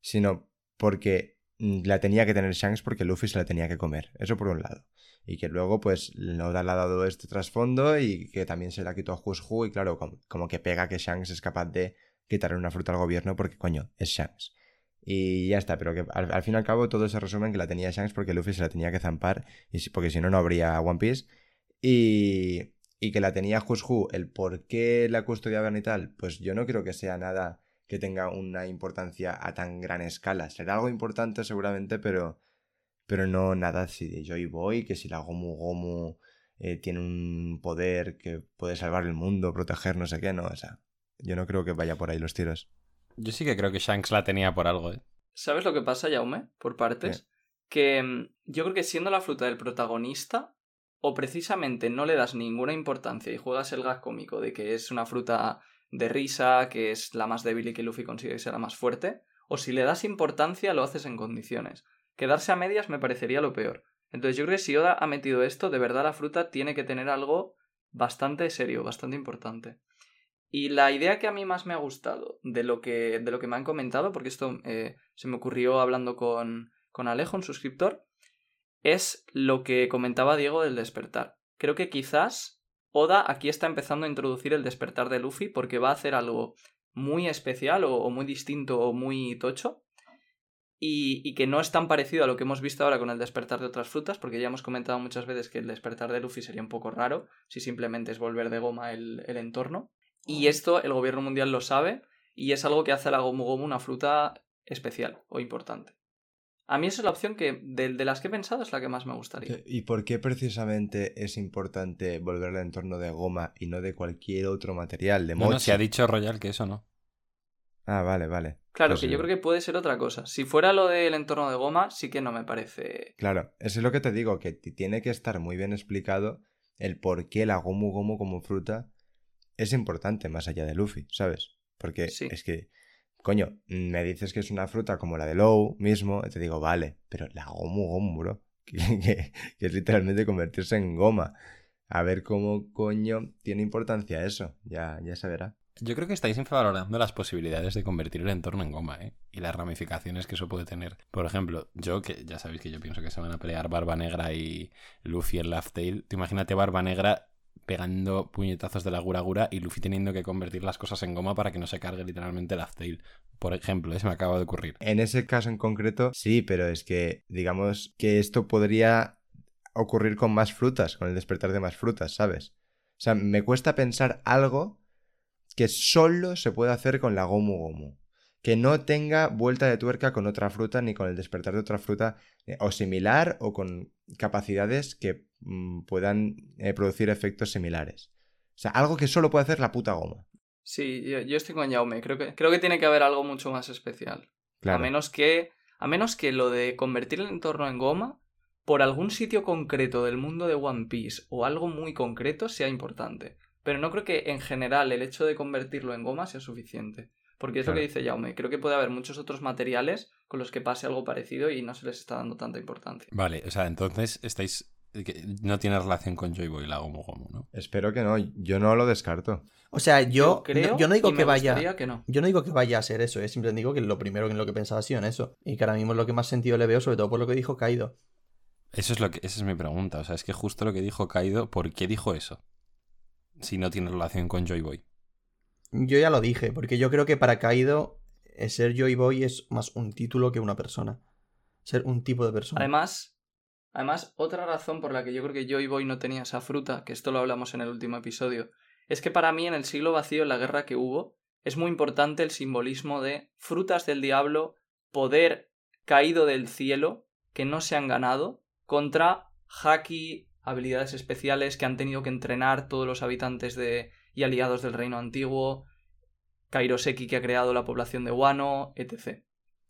D: sino porque mm, la tenía que tener Shanks porque Luffy se la tenía que comer. Eso por un lado. Y que luego, pues, Oda le ha dado este trasfondo y que también se la quitó a Hushu. Y claro, como que pega que Shanks es capaz de quitarle una fruta al gobierno porque, coño, es Shanks. Y ya está, pero que al, fin y al cabo todo se resume en que la tenía Shanks porque Luffy se la tenía que zampar, y si- porque si no, no habría One Piece. Y, y que la tenía Hushu, el por qué la custodiaban y tal, pues yo no creo que sea nada que tenga una importancia a tan gran escala. Será algo importante seguramente, pero, pero no nada así de Joy Boy, que si la Gomu Gomu eh, tiene un poder que puede salvar el mundo, proteger no sé qué, no, o sea, yo no creo que vaya por ahí los tiros.
B: Yo sí que creo que Shanks la tenía por algo, ¿eh?
E: ¿Sabes lo que pasa, Jaume? Por partes. Que mm, yo creo que siendo la fruta del protagonista, o precisamente no le das ninguna importancia y juegas el gag cómico de que es una fruta de risa, que es la más débil y que Luffy consigue que sea la más fuerte, o si le das importancia lo haces en condiciones. Quedarse a medias me parecería lo peor. Entonces yo creo que si Oda ha metido esto, de verdad la fruta tiene que tener algo bastante serio, bastante importante. Y la idea que a mí más me ha gustado de lo que, de lo que me han comentado, porque esto eh, se me ocurrió hablando con, con Alejo, un suscriptor, es lo que comentaba Diego del despertar. Creo que quizás Oda aquí está empezando a introducir el despertar de Luffy porque va a hacer algo muy especial o, o muy distinto o muy tocho y, y que no es tan parecido a lo que hemos visto ahora con el despertar de otras frutas, porque ya hemos comentado muchas veces que el despertar de Luffy sería un poco raro si simplemente es volver de goma el, el entorno. Y esto el gobierno mundial lo sabe y es algo que hace a la Gomu Gomu una fruta especial o importante. A mí esa es la opción que, de, de las que he pensado, es la que más me gustaría.
D: ¿Y por qué precisamente es importante volver al entorno de goma y no de cualquier otro material, de
B: No, no,
D: mochi?
B: si ha dicho Royal que eso no.
D: Ah, vale, vale.
E: Claro,
D: Pues,
E: que yo creo que puede ser otra cosa. Si fuera lo del entorno de goma, sí que no me parece.
D: Claro, eso es lo que te digo, que tiene que estar muy bien explicado el por qué la Gomu Gomu como fruta es importante más allá de Luffy, ¿sabes? Porque
E: Sí.
D: es que, coño, me dices que es una fruta como la de Low mismo, y te digo, vale, pero la Gomu Gomu, bro, que, que- que es literalmente convertirse en goma. A ver cómo coño tiene importancia eso, ya, ya se verá.
B: Yo creo que estáis infravalorando las posibilidades de convertir el entorno en goma, ¿eh? Y las ramificaciones que eso puede tener. Por ejemplo, yo que ya sabéis que yo pienso que se van a pelear Barba Negra y Luffy en Laugh Tale. Tú imagínate Barba Negra pegando puñetazos de la Gura Gura y Luffy teniendo que convertir las cosas en goma para que no se cargue literalmente Laugh Tale. Por ejemplo, ¿eh? se me acaba de ocurrir.
D: En ese caso en concreto, sí, pero es que, digamos que esto podría ocurrir con más frutas, con el despertar de más frutas, ¿sabes? O sea, me cuesta pensar algo que solo se puede hacer con la Gomu Gomu. Que no tenga vuelta de tuerca con otra fruta ni con el despertar de otra fruta eh, o similar o con capacidades que mm, puedan eh, producir efectos similares. O sea, algo que solo puede hacer la puta goma.
E: Sí, yo, yo estoy con Jaume. Creo que, creo que tiene que haber algo mucho más especial.
D: Claro.
E: A menos que. A menos que lo de convertir el entorno en goma por algún sitio concreto del mundo de One Piece o algo muy concreto sea importante. pero no creo que en general el hecho de convertirlo en goma sea suficiente. Porque es lo que dice Jaume, creo que puede haber muchos otros materiales con los que pase algo parecido y no se les está dando tanta importancia.
B: Vale, o sea, entonces estáis. que No tiene relación con Joy Boy la Gomu Gomu, ¿no?
D: Espero que no, yo no lo descarto.
C: O sea, yo,
E: creo
C: no, yo no digo que vaya.
E: que no.
C: Yo no digo que vaya a ser eso, eh, simplemente digo que lo primero en lo que pensaba ha sido en eso. Y que ahora mismo es lo que más sentido le veo, sobre todo por lo que dijo Kaido.
B: Eso es lo que, esa es mi pregunta. O sea, es que justo lo que dijo Kaido, ¿por qué dijo eso? Si no tiene relación con Joy Boy.
C: Yo ya lo dije, porque yo creo que para Kaido eh, ser Joy Boy es más un título que una persona. Ser un tipo de persona.
E: Además, además, otra razón por la que yo creo que Joy Boy no tenía esa fruta, que esto lo hablamos en el último episodio, es que para mí en el siglo vacío, en la guerra que hubo, es muy importante el simbolismo de frutas del diablo, poder caído del cielo, que no se han ganado, contra haki, habilidades especiales que han tenido que entrenar todos los habitantes de y aliados del reino antiguo, Kairoseki que ha creado la población de Wano, etc.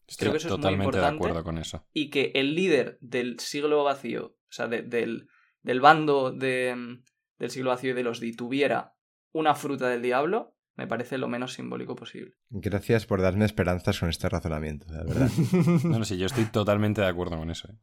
B: Estoy
E: Creo que eso es muy
B: totalmente de
E: importante.
B: acuerdo con eso.
E: y que el líder del siglo vacío, o sea, de- del, del bando de, del siglo vacío y de los Di tuviera una fruta del diablo, me parece lo menos simbólico posible.
D: Gracias por darme esperanzas con este razonamiento, la verdad.
B: No, no, sí, yo estoy totalmente de acuerdo con eso. ¿eh?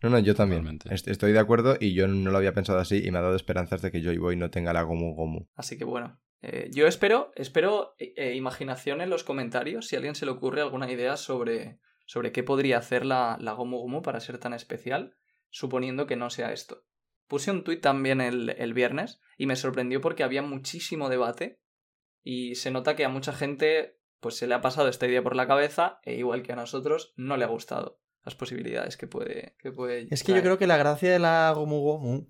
D: No, no, yo también. Estoy de acuerdo y yo no lo había pensado así y me ha dado esperanzas de que Joy Boy no tenga la Gomu Gomu.
E: Así que bueno, eh, yo espero, espero eh, eh, imaginación en los comentarios si a alguien se le ocurre alguna idea sobre, sobre qué podría hacer la, la Gomu Gomu para ser tan especial, suponiendo que no sea esto. Puse un tuit también el, el viernes y me sorprendió porque había muchísimo debate y se nota que a mucha gente pues se le ha pasado esta idea por la cabeza e igual que a nosotros no le ha gustado las posibilidades que puede, que puede
C: Es que yo creo que la gracia de la Gomu Gomu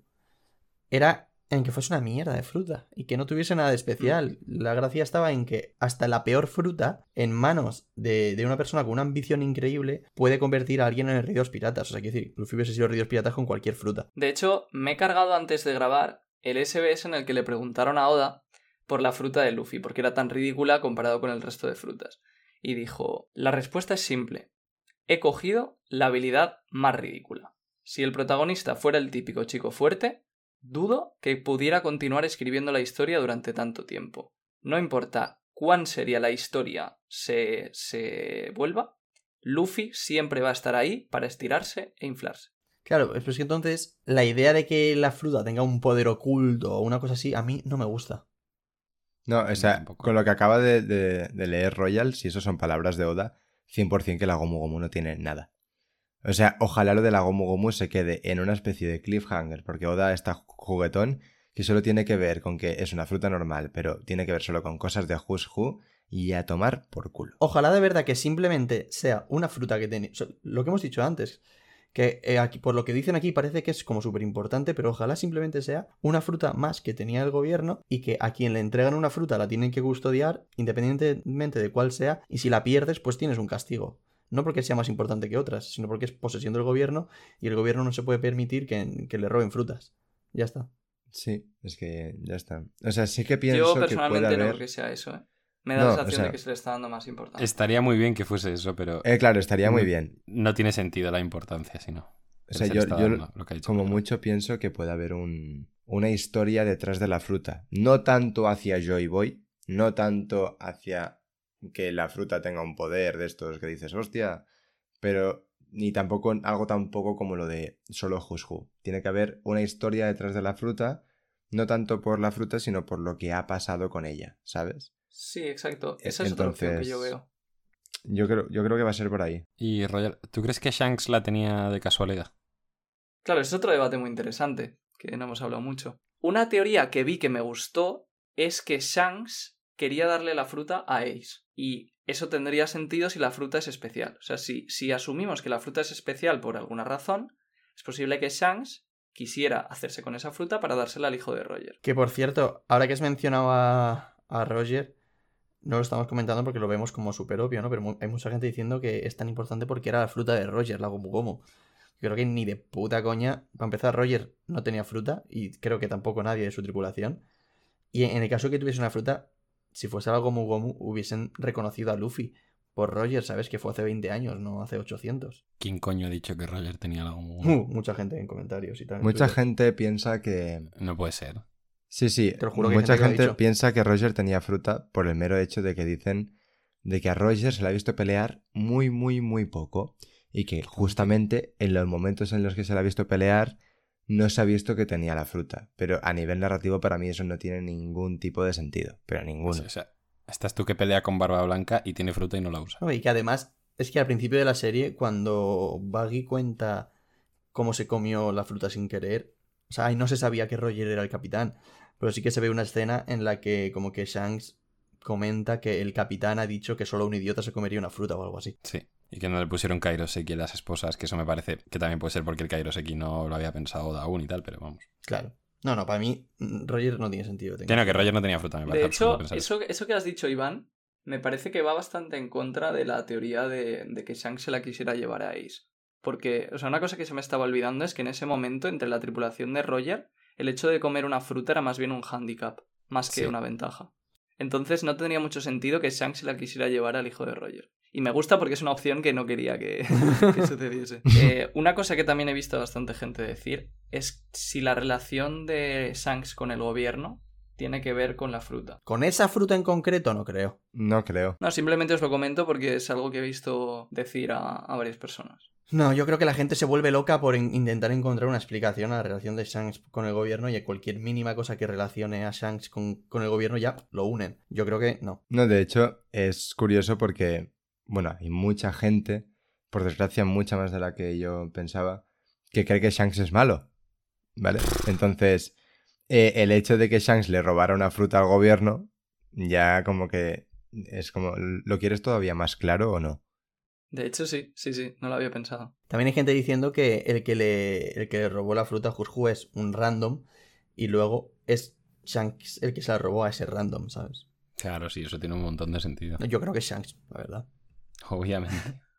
C: era en que fuese una mierda de fruta y que no tuviese nada de especial. La gracia estaba en que hasta la peor fruta, en manos de, de una persona con una ambición increíble, puede convertir a alguien en el rey de los piratas. O sea, quiero decir, Luffy hubiese sido el rey de los piratas con cualquier fruta.
E: De hecho, me he cargado antes de grabar el SBS en el que le preguntaron a Oda por la fruta de Luffy, porque era tan ridícula comparado con el resto de frutas. Y dijo, la respuesta es simple. He cogido la habilidad más ridícula. Si el protagonista fuera el típico chico fuerte, dudo que pudiera continuar escribiendo la historia durante tanto tiempo. No importa cuán seria la historia se, se vuelva, Luffy siempre va a estar ahí para estirarse e inflarse.
C: Claro, pero es que entonces la idea de que la fruta tenga un poder oculto o una cosa así, a mí no me gusta.
D: No, o sea, con lo que acaba de, de- de leer Royal, si eso son palabras de Oda, 100% que la Gomu Gomu no tiene nada. O sea, ojalá lo de la Gomu Gomu se quede en una especie de cliffhanger, porque Oda está juguetón que solo tiene que ver con que es una fruta normal, pero tiene que ver solo con cosas de Who's Who y a tomar por culo.
C: Ojalá de verdad que simplemente sea una fruta que tiene. lo que hemos dicho antes. Que eh, aquí, por lo que dicen aquí parece que es como súper importante, pero ojalá simplemente sea una fruta más que tenía el gobierno y que a quien le entregan una fruta la tienen que custodiar independientemente de cuál sea y si la pierdes pues tienes un castigo. No porque sea más importante que otras, sino porque es posesión del gobierno y el gobierno no se puede permitir que, que le roben frutas. Ya está.
D: Sí, es que ya está. O sea, sí que pienso
E: Yo
D: que puede
E: personalmente no
D: haber...
E: creo que sea eso, ¿eh? Me da
D: No,
E: la
D: o
E: sensación
D: sea-
E: de que se le está dando más importancia.
B: Estaría muy bien que fuese eso, pero
D: Eh, claro, estaría muy
B: No.
D: bien.
B: no tiene sentido la importancia, si no.
D: O sea,
B: Se
D: yo,
B: lo que ha dicho
D: como mucho pienso que puede haber un, una historia detrás de la fruta. No tanto hacia Joy Boy, no tanto hacia que la fruta tenga un poder de estos que dices, hostia, pero ni tampoco algo tampoco como lo de solo Who. Tiene que haber una historia detrás de la fruta, no tanto por la fruta, sino por lo que ha pasado con ella, ¿sabes?
E: Sí, exacto.
D: E-
E: Esa es otra opción que yo
D: entonces-
E: veo.
D: Yo creo, yo creo que va a ser por ahí.
B: Y Royal, ¿tú crees que Shanks la tenía de casualidad?
E: Claro, es otro debate muy interesante, que no hemos hablado mucho. Una teoría que vi que me gustó es que Shanks quería darle la fruta a Ace. Y eso tendría sentido si la fruta es especial. O sea, si, si asumimos que la fruta es especial por alguna razón, es posible que Shanks quisiera hacerse con esa fruta para dársela al hijo de Roger.
C: Que por cierto, ahora que has mencionado a, a Roger, no lo estamos comentando porque lo vemos como súper obvio, ¿no? Pero mu- hay mucha gente diciendo que es tan importante porque era la fruta de Roger, la Gomu Gomu. Creo que ni de puta coña. Para empezar, Roger no tenía fruta y creo que tampoco nadie de su tripulación. Y en el caso que tuviese una fruta, si fuese la Gomu Gomu, hubiesen reconocido a Luffy por Roger, ¿sabes? Que fue hace 20 años, no hace 800.
B: ¿Quién coño ha dicho que Roger tenía algo?
C: Uh, mucha gente en comentarios y tal.
D: Mucha
C: Twitter.
D: gente piensa que
B: No puede ser.
D: Sí, sí.
C: Te lo juro que
D: Mucha
C: gente
D: piensa que Roger tenía fruta por el mero hecho de que dicen de que a Roger se le ha visto pelear muy, muy, muy poco. Y que justamente en los momentos en los que se le ha visto pelear no se ha visto que tenía la fruta. Pero a nivel narrativo para mí eso no tiene ningún tipo de sentido. Pero ninguno.
B: O sea, estás tú que pelea con barba blanca y tiene fruta y no la usa.
C: No, y que además es que al principio de la serie, cuando Buggy cuenta cómo se comió la fruta sin querer, o sea, ahí no se sabía que Roger era el capitán, pero sí que se ve una escena en la que como que Shanks comenta que el capitán ha dicho que solo un idiota se comería una fruta o algo así.
B: Sí. Y que no le pusieron Kairoseki a las esposas, que eso me parece que también puede ser porque el Kairoseki no lo había pensado aún y tal, pero vamos.
C: Claro. No, no, para mí mm, Roger no tiene sentido.
B: Que no, que Roger no tenía fruta, me parece
E: De hecho, eso, eso que has dicho, Iván, me parece que va bastante en contra de la teoría de, de que Shanks se la quisiera llevar a Ace. Porque, o sea, una cosa que se me estaba olvidando es que en ese momento, entre la tripulación de Roger, el hecho de comer una fruta era más bien un handicap, más que
B: Sí.
E: una ventaja. Entonces no tendría mucho sentido que Shanks se la quisiera llevar al hijo de Roger. Y me gusta porque es una opción que no quería que, que sucediese. Eh, una cosa que también he visto bastante gente decir es si la relación de Shanks con el gobierno tiene que ver con la fruta.
C: Con esa fruta en concreto no creo.
D: No creo.
E: No, simplemente os lo comento porque es algo que he visto decir a, a varias personas.
C: No, yo creo que la gente se vuelve loca por in- intentar encontrar una explicación a la relación de Shanks con el gobierno y a cualquier mínima cosa que relacione a Shanks con, con el gobierno ya lo unen. Yo creo que no.
D: No, de hecho, es curioso porque, bueno, hay mucha gente, por desgracia mucha más de la que yo pensaba, que cree que Shanks es malo. ¿Vale? Entonces, eh, el hecho de que Shanks le robara una fruta al gobierno, ya como que es como, ¿lo quieres todavía más claro o no?
E: De hecho, sí, sí, sí, no lo había pensado.
C: También hay gente diciendo que el que le, el que le robó la fruta a Jushu es un random y luego es Shanks el que se la robó a ese random, ¿sabes?
B: Claro, sí, eso tiene un montón de sentido.
C: Yo creo que es Shanks, la verdad.
B: Obviamente.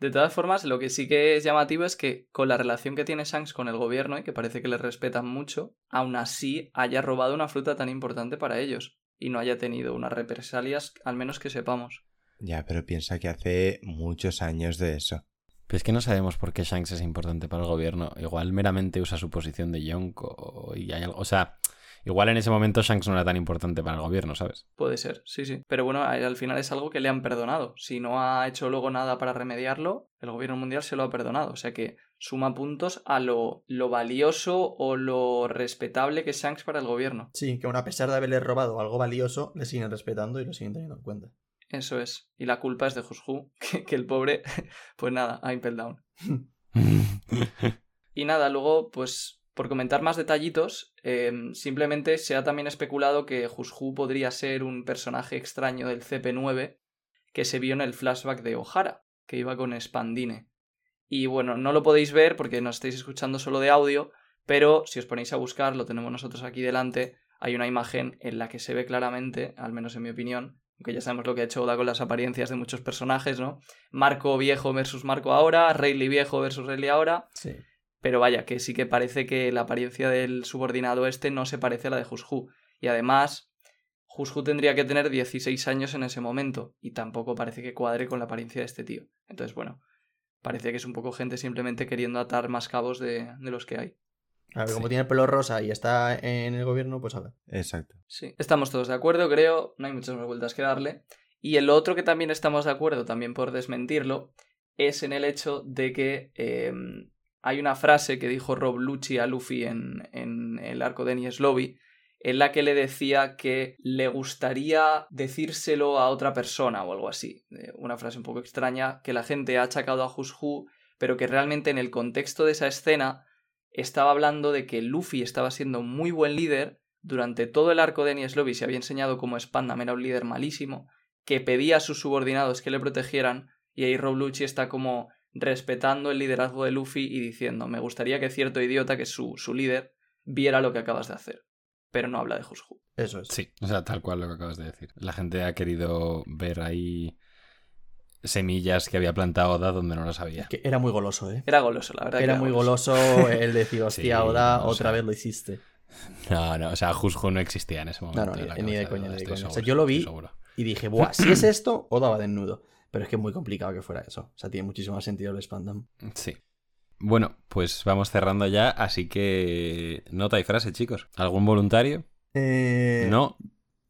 E: De todas formas, lo que sí que es llamativo es que con la relación que tiene Shanks con el gobierno y que parece que le respetan mucho, aún así haya robado una fruta tan importante para ellos y no haya tenido unas represalias, al menos que sepamos.
D: Ya, pero piensa que hace muchos años de eso.
B: Pero es que no sabemos por qué Shanks es importante para el gobierno. Igual meramente usa su posición de Yonko y hay algo... O sea, igual en ese momento Shanks no era tan importante para el gobierno, ¿sabes?
E: Puede ser, sí, sí. Pero bueno, al final es algo que le han perdonado. Si no ha hecho luego nada para remediarlo, el gobierno mundial se lo ha perdonado. O sea que suma puntos a lo, lo valioso o lo respetable que es Shanks para el gobierno.
C: Sí, que aun a pesar de haberle robado algo valioso, le siguen respetando y lo siguen teniendo en cuenta.
E: Eso es. Y la culpa es de Jushu, que, que el pobre, pues nada, ha impel down. Y nada, luego, pues por comentar más detallitos, eh, simplemente se ha también especulado que Jushu podría ser un personaje extraño del CP9 que se vio en el flashback de O'Hara, que iba con Spandine. Y bueno, no lo podéis ver porque nos estáis escuchando solo de audio, pero si os ponéis a buscar, lo tenemos nosotros aquí delante, hay una imagen en la que se ve claramente, al menos en mi opinión, aunque ya sabemos lo que ha hecho Oda con las apariencias de muchos personajes, ¿no? Marco viejo versus Marco ahora, Rayleigh viejo versus Rayleigh ahora,
C: Sí.
E: pero vaya, que sí que parece que la apariencia del subordinado este no se parece a la de Jushu. Y además, Jushu tendría que tener 16 años en ese momento, y tampoco parece que cuadre con la apariencia de este tío. Entonces, bueno, parece que es un poco gente simplemente queriendo atar más cabos de, de los que hay.
C: A ver, como
B: Sí.
C: tiene el pelo rosa y está en el gobierno, pues a ver.
D: Exacto.
E: Sí, estamos todos de acuerdo, creo, no hay muchas más vueltas que darle. Y el otro que también estamos de acuerdo, también por desmentirlo, es en el hecho de que eh, hay una frase que dijo Rob Lucci a Luffy en, en el arco de Enies Lobby, en la que le decía que le gustaría decírselo a otra persona o algo así. Eh, Una frase un poco extraña que la gente ha achacado a Jushu, pero que realmente en el contexto de esa escena estaba hablando de que Luffy estaba siendo muy buen líder durante todo el arco de Enies Lobby se había enseñado cómo Spandam era un líder malísimo, que pedía a sus subordinados que le protegieran, y ahí Rob Lucci está como respetando el liderazgo de Luffy y diciendo, me gustaría que cierto idiota, que es su, su líder, viera lo que acabas de hacer. Pero no habla de Jushu.
C: Eso es.
B: Sí, o sea, tal cual lo que acabas de decir. La gente ha querido ver ahí semillas que había plantado Oda donde no las había.
C: Que era muy goloso, ¿eh?
E: Era goloso, la verdad. que
C: Era muy goloso el decir, hostia,
B: Sí,
C: Oda, otra
B: sea,
C: vez lo hiciste.
B: No, no, o sea, Jushu no existía en ese momento.
C: No, no, ni- ni de coña, ni de coña. O sea, yo lo vi-. Y dije, buah, si es esto, Oda va desnudo. Pero es que es muy complicado que fuera eso. O sea, tiene muchísimo más sentido el Spandam.
B: Sí. Bueno, pues vamos cerrando ya, así que nota y frase, chicos. ¿Algún voluntario?
C: Eh,
B: No.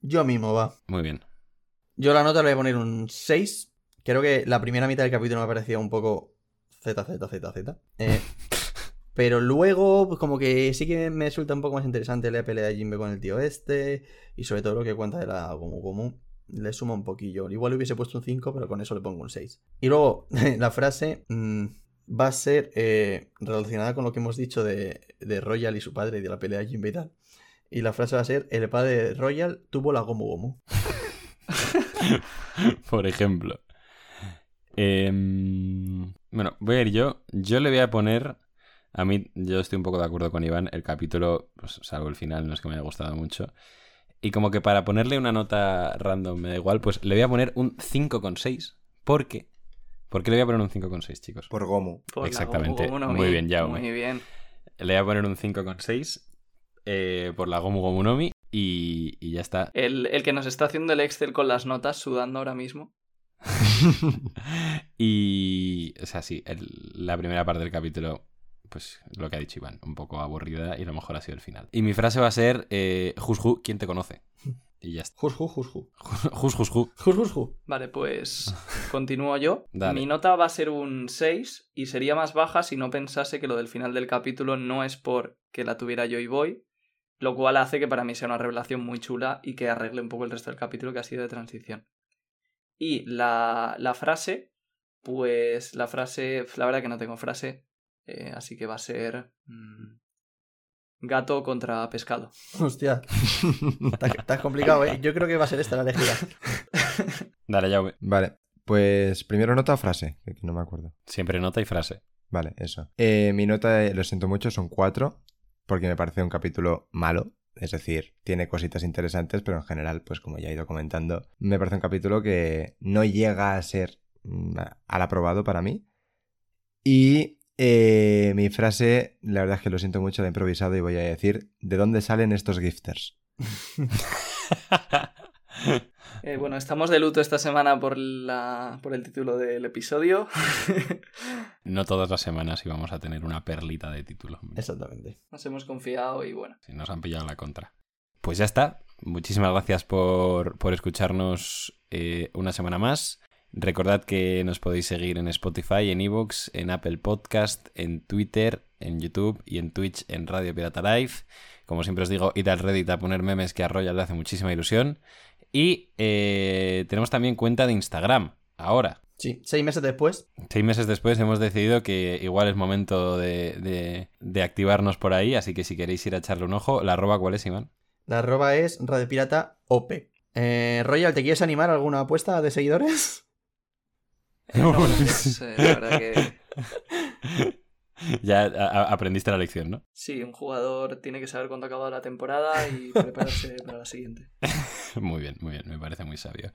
C: Yo mismo, va.
B: Muy bien.
C: Yo la nota le voy a poner un 6. Creo que la primera mitad del capítulo me parecía un poco Z, Z, Z, Z. Eh, pero luego, pues como que sí que me resulta un poco más interesante la pelea de Jimbe con el tío este. Y sobre todo lo que cuenta de la Gomu Gomu. Le suma un poquillo. Igual le hubiese puesto un 5, pero con eso le pongo un 6. Y luego, la frase mm, va a ser eh, relacionada con lo que hemos dicho de, de Royal y su padre y de la pelea de Jimbe y tal. Y la frase va a ser: El padre de Royal tuvo la Gomu Gomu.
B: Por ejemplo. Em, bueno, voy a ir yo. Yo le voy a poner. A mí, yo estoy un poco de acuerdo con Iván. El capítulo, pues, salvo el final, no es que me haya gustado mucho. Y como que para ponerle una nota random me da igual, pues le voy a poner un 5,6. ¿Por qué? ¿Por qué le voy a poner un 5,6, chicos?
D: Por Gomu.
E: Por
B: Exactamente.
E: Gomu
B: Muy bien, Jaume.
E: Muy bien.
B: Le voy a poner un 5,6 eh, por la Gomu Gomu no Mi y, y ya está.
E: El, el que nos está haciendo el Excel con las notas, sudando ahora mismo.
B: y, o sea, sí, el- la primera parte del capítulo, pues lo que ha dicho Iván, un poco aburrida y lo mejor ha sido el final. Y mi frase va a ser, eh, Jusju, ¿quién te conoce? Y ya está.
C: Jusju, jusju.
B: Jus, Jusju.
C: Jus, jusju.
E: Vale, pues continúo yo.
B: Dale.
E: Mi nota va a ser un 6 y sería más baja si no pensase que lo del final del capítulo no es por que la tuviera yo y voy, lo cual hace que para mí sea una revelación muy chula y que arregle un poco el resto del capítulo que ha sido de transición. Y la, la frase, pues la frase, la verdad que no tengo frase, eh, así que va a ser mm, gato contra pescado.
C: Hostia. Está, está complicado, ¿eh? Yo creo que va a ser esta la elegida.
B: Dale, Jaume.
D: Vale, pues primero nota o frase, que no me acuerdo.
B: Siempre nota y frase.
D: Vale, eso. Eh, mi nota, eh, lo siento mucho, son cuatro, porque me parece un capítulo malo. Es decir, tiene cositas interesantes, pero en general, pues como ya he ido comentando, me parece un capítulo que no llega a ser mm, al aprobado para mí. Y eh, mi frase, la verdad es que lo siento mucho, de improvisado y voy a decir, ¿de dónde salen estos gifters?
E: Eh, bueno, estamos de luto esta semana por, la, por el título del episodio.
B: no todas las semanas íbamos a tener una perlita de título.
C: Exactamente.
E: Nos hemos confiado y bueno.
B: Si nos han pillado la contra. Pues ya está. Muchísimas gracias por, por escucharnos eh, una semana más. Recordad que nos podéis seguir en Spotify, en Evox, en Apple Podcast, en Twitter, en YouTube y en Twitch en Radio Pirata Live. Como siempre os digo, id al Reddit a poner memes que a Royal le hace muchísima ilusión. Y eh, tenemos también cuenta de Instagram. Ahora,
C: Sí, seis meses después.
B: Seis meses después hemos decidido que igual es momento de, de- de activarnos por ahí, así que si queréis ir a echarle un ojo, la arroba cuál es, Iván.
C: La arroba es Radio Pirata OP. Eh, Royal, ¿te quieres animar a alguna apuesta de seguidores?
E: Eh, no, pues, eh, la verdad que
B: ya aprendiste la lección, ¿no?
E: sí, un jugador tiene que saber cuándo ha acabado la temporada y prepararse para la siguiente.
B: muy bien, muy bien, me parece muy sabio.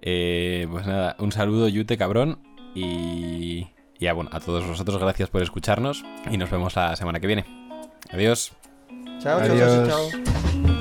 B: Eh, pues nada, un saludo, Yute, cabrón, y, y a, bueno, a todos vosotros gracias por escucharnos y nos vemos la semana que viene. Adiós.
C: Chao, chao,
D: Adiós.
C: chao, chao.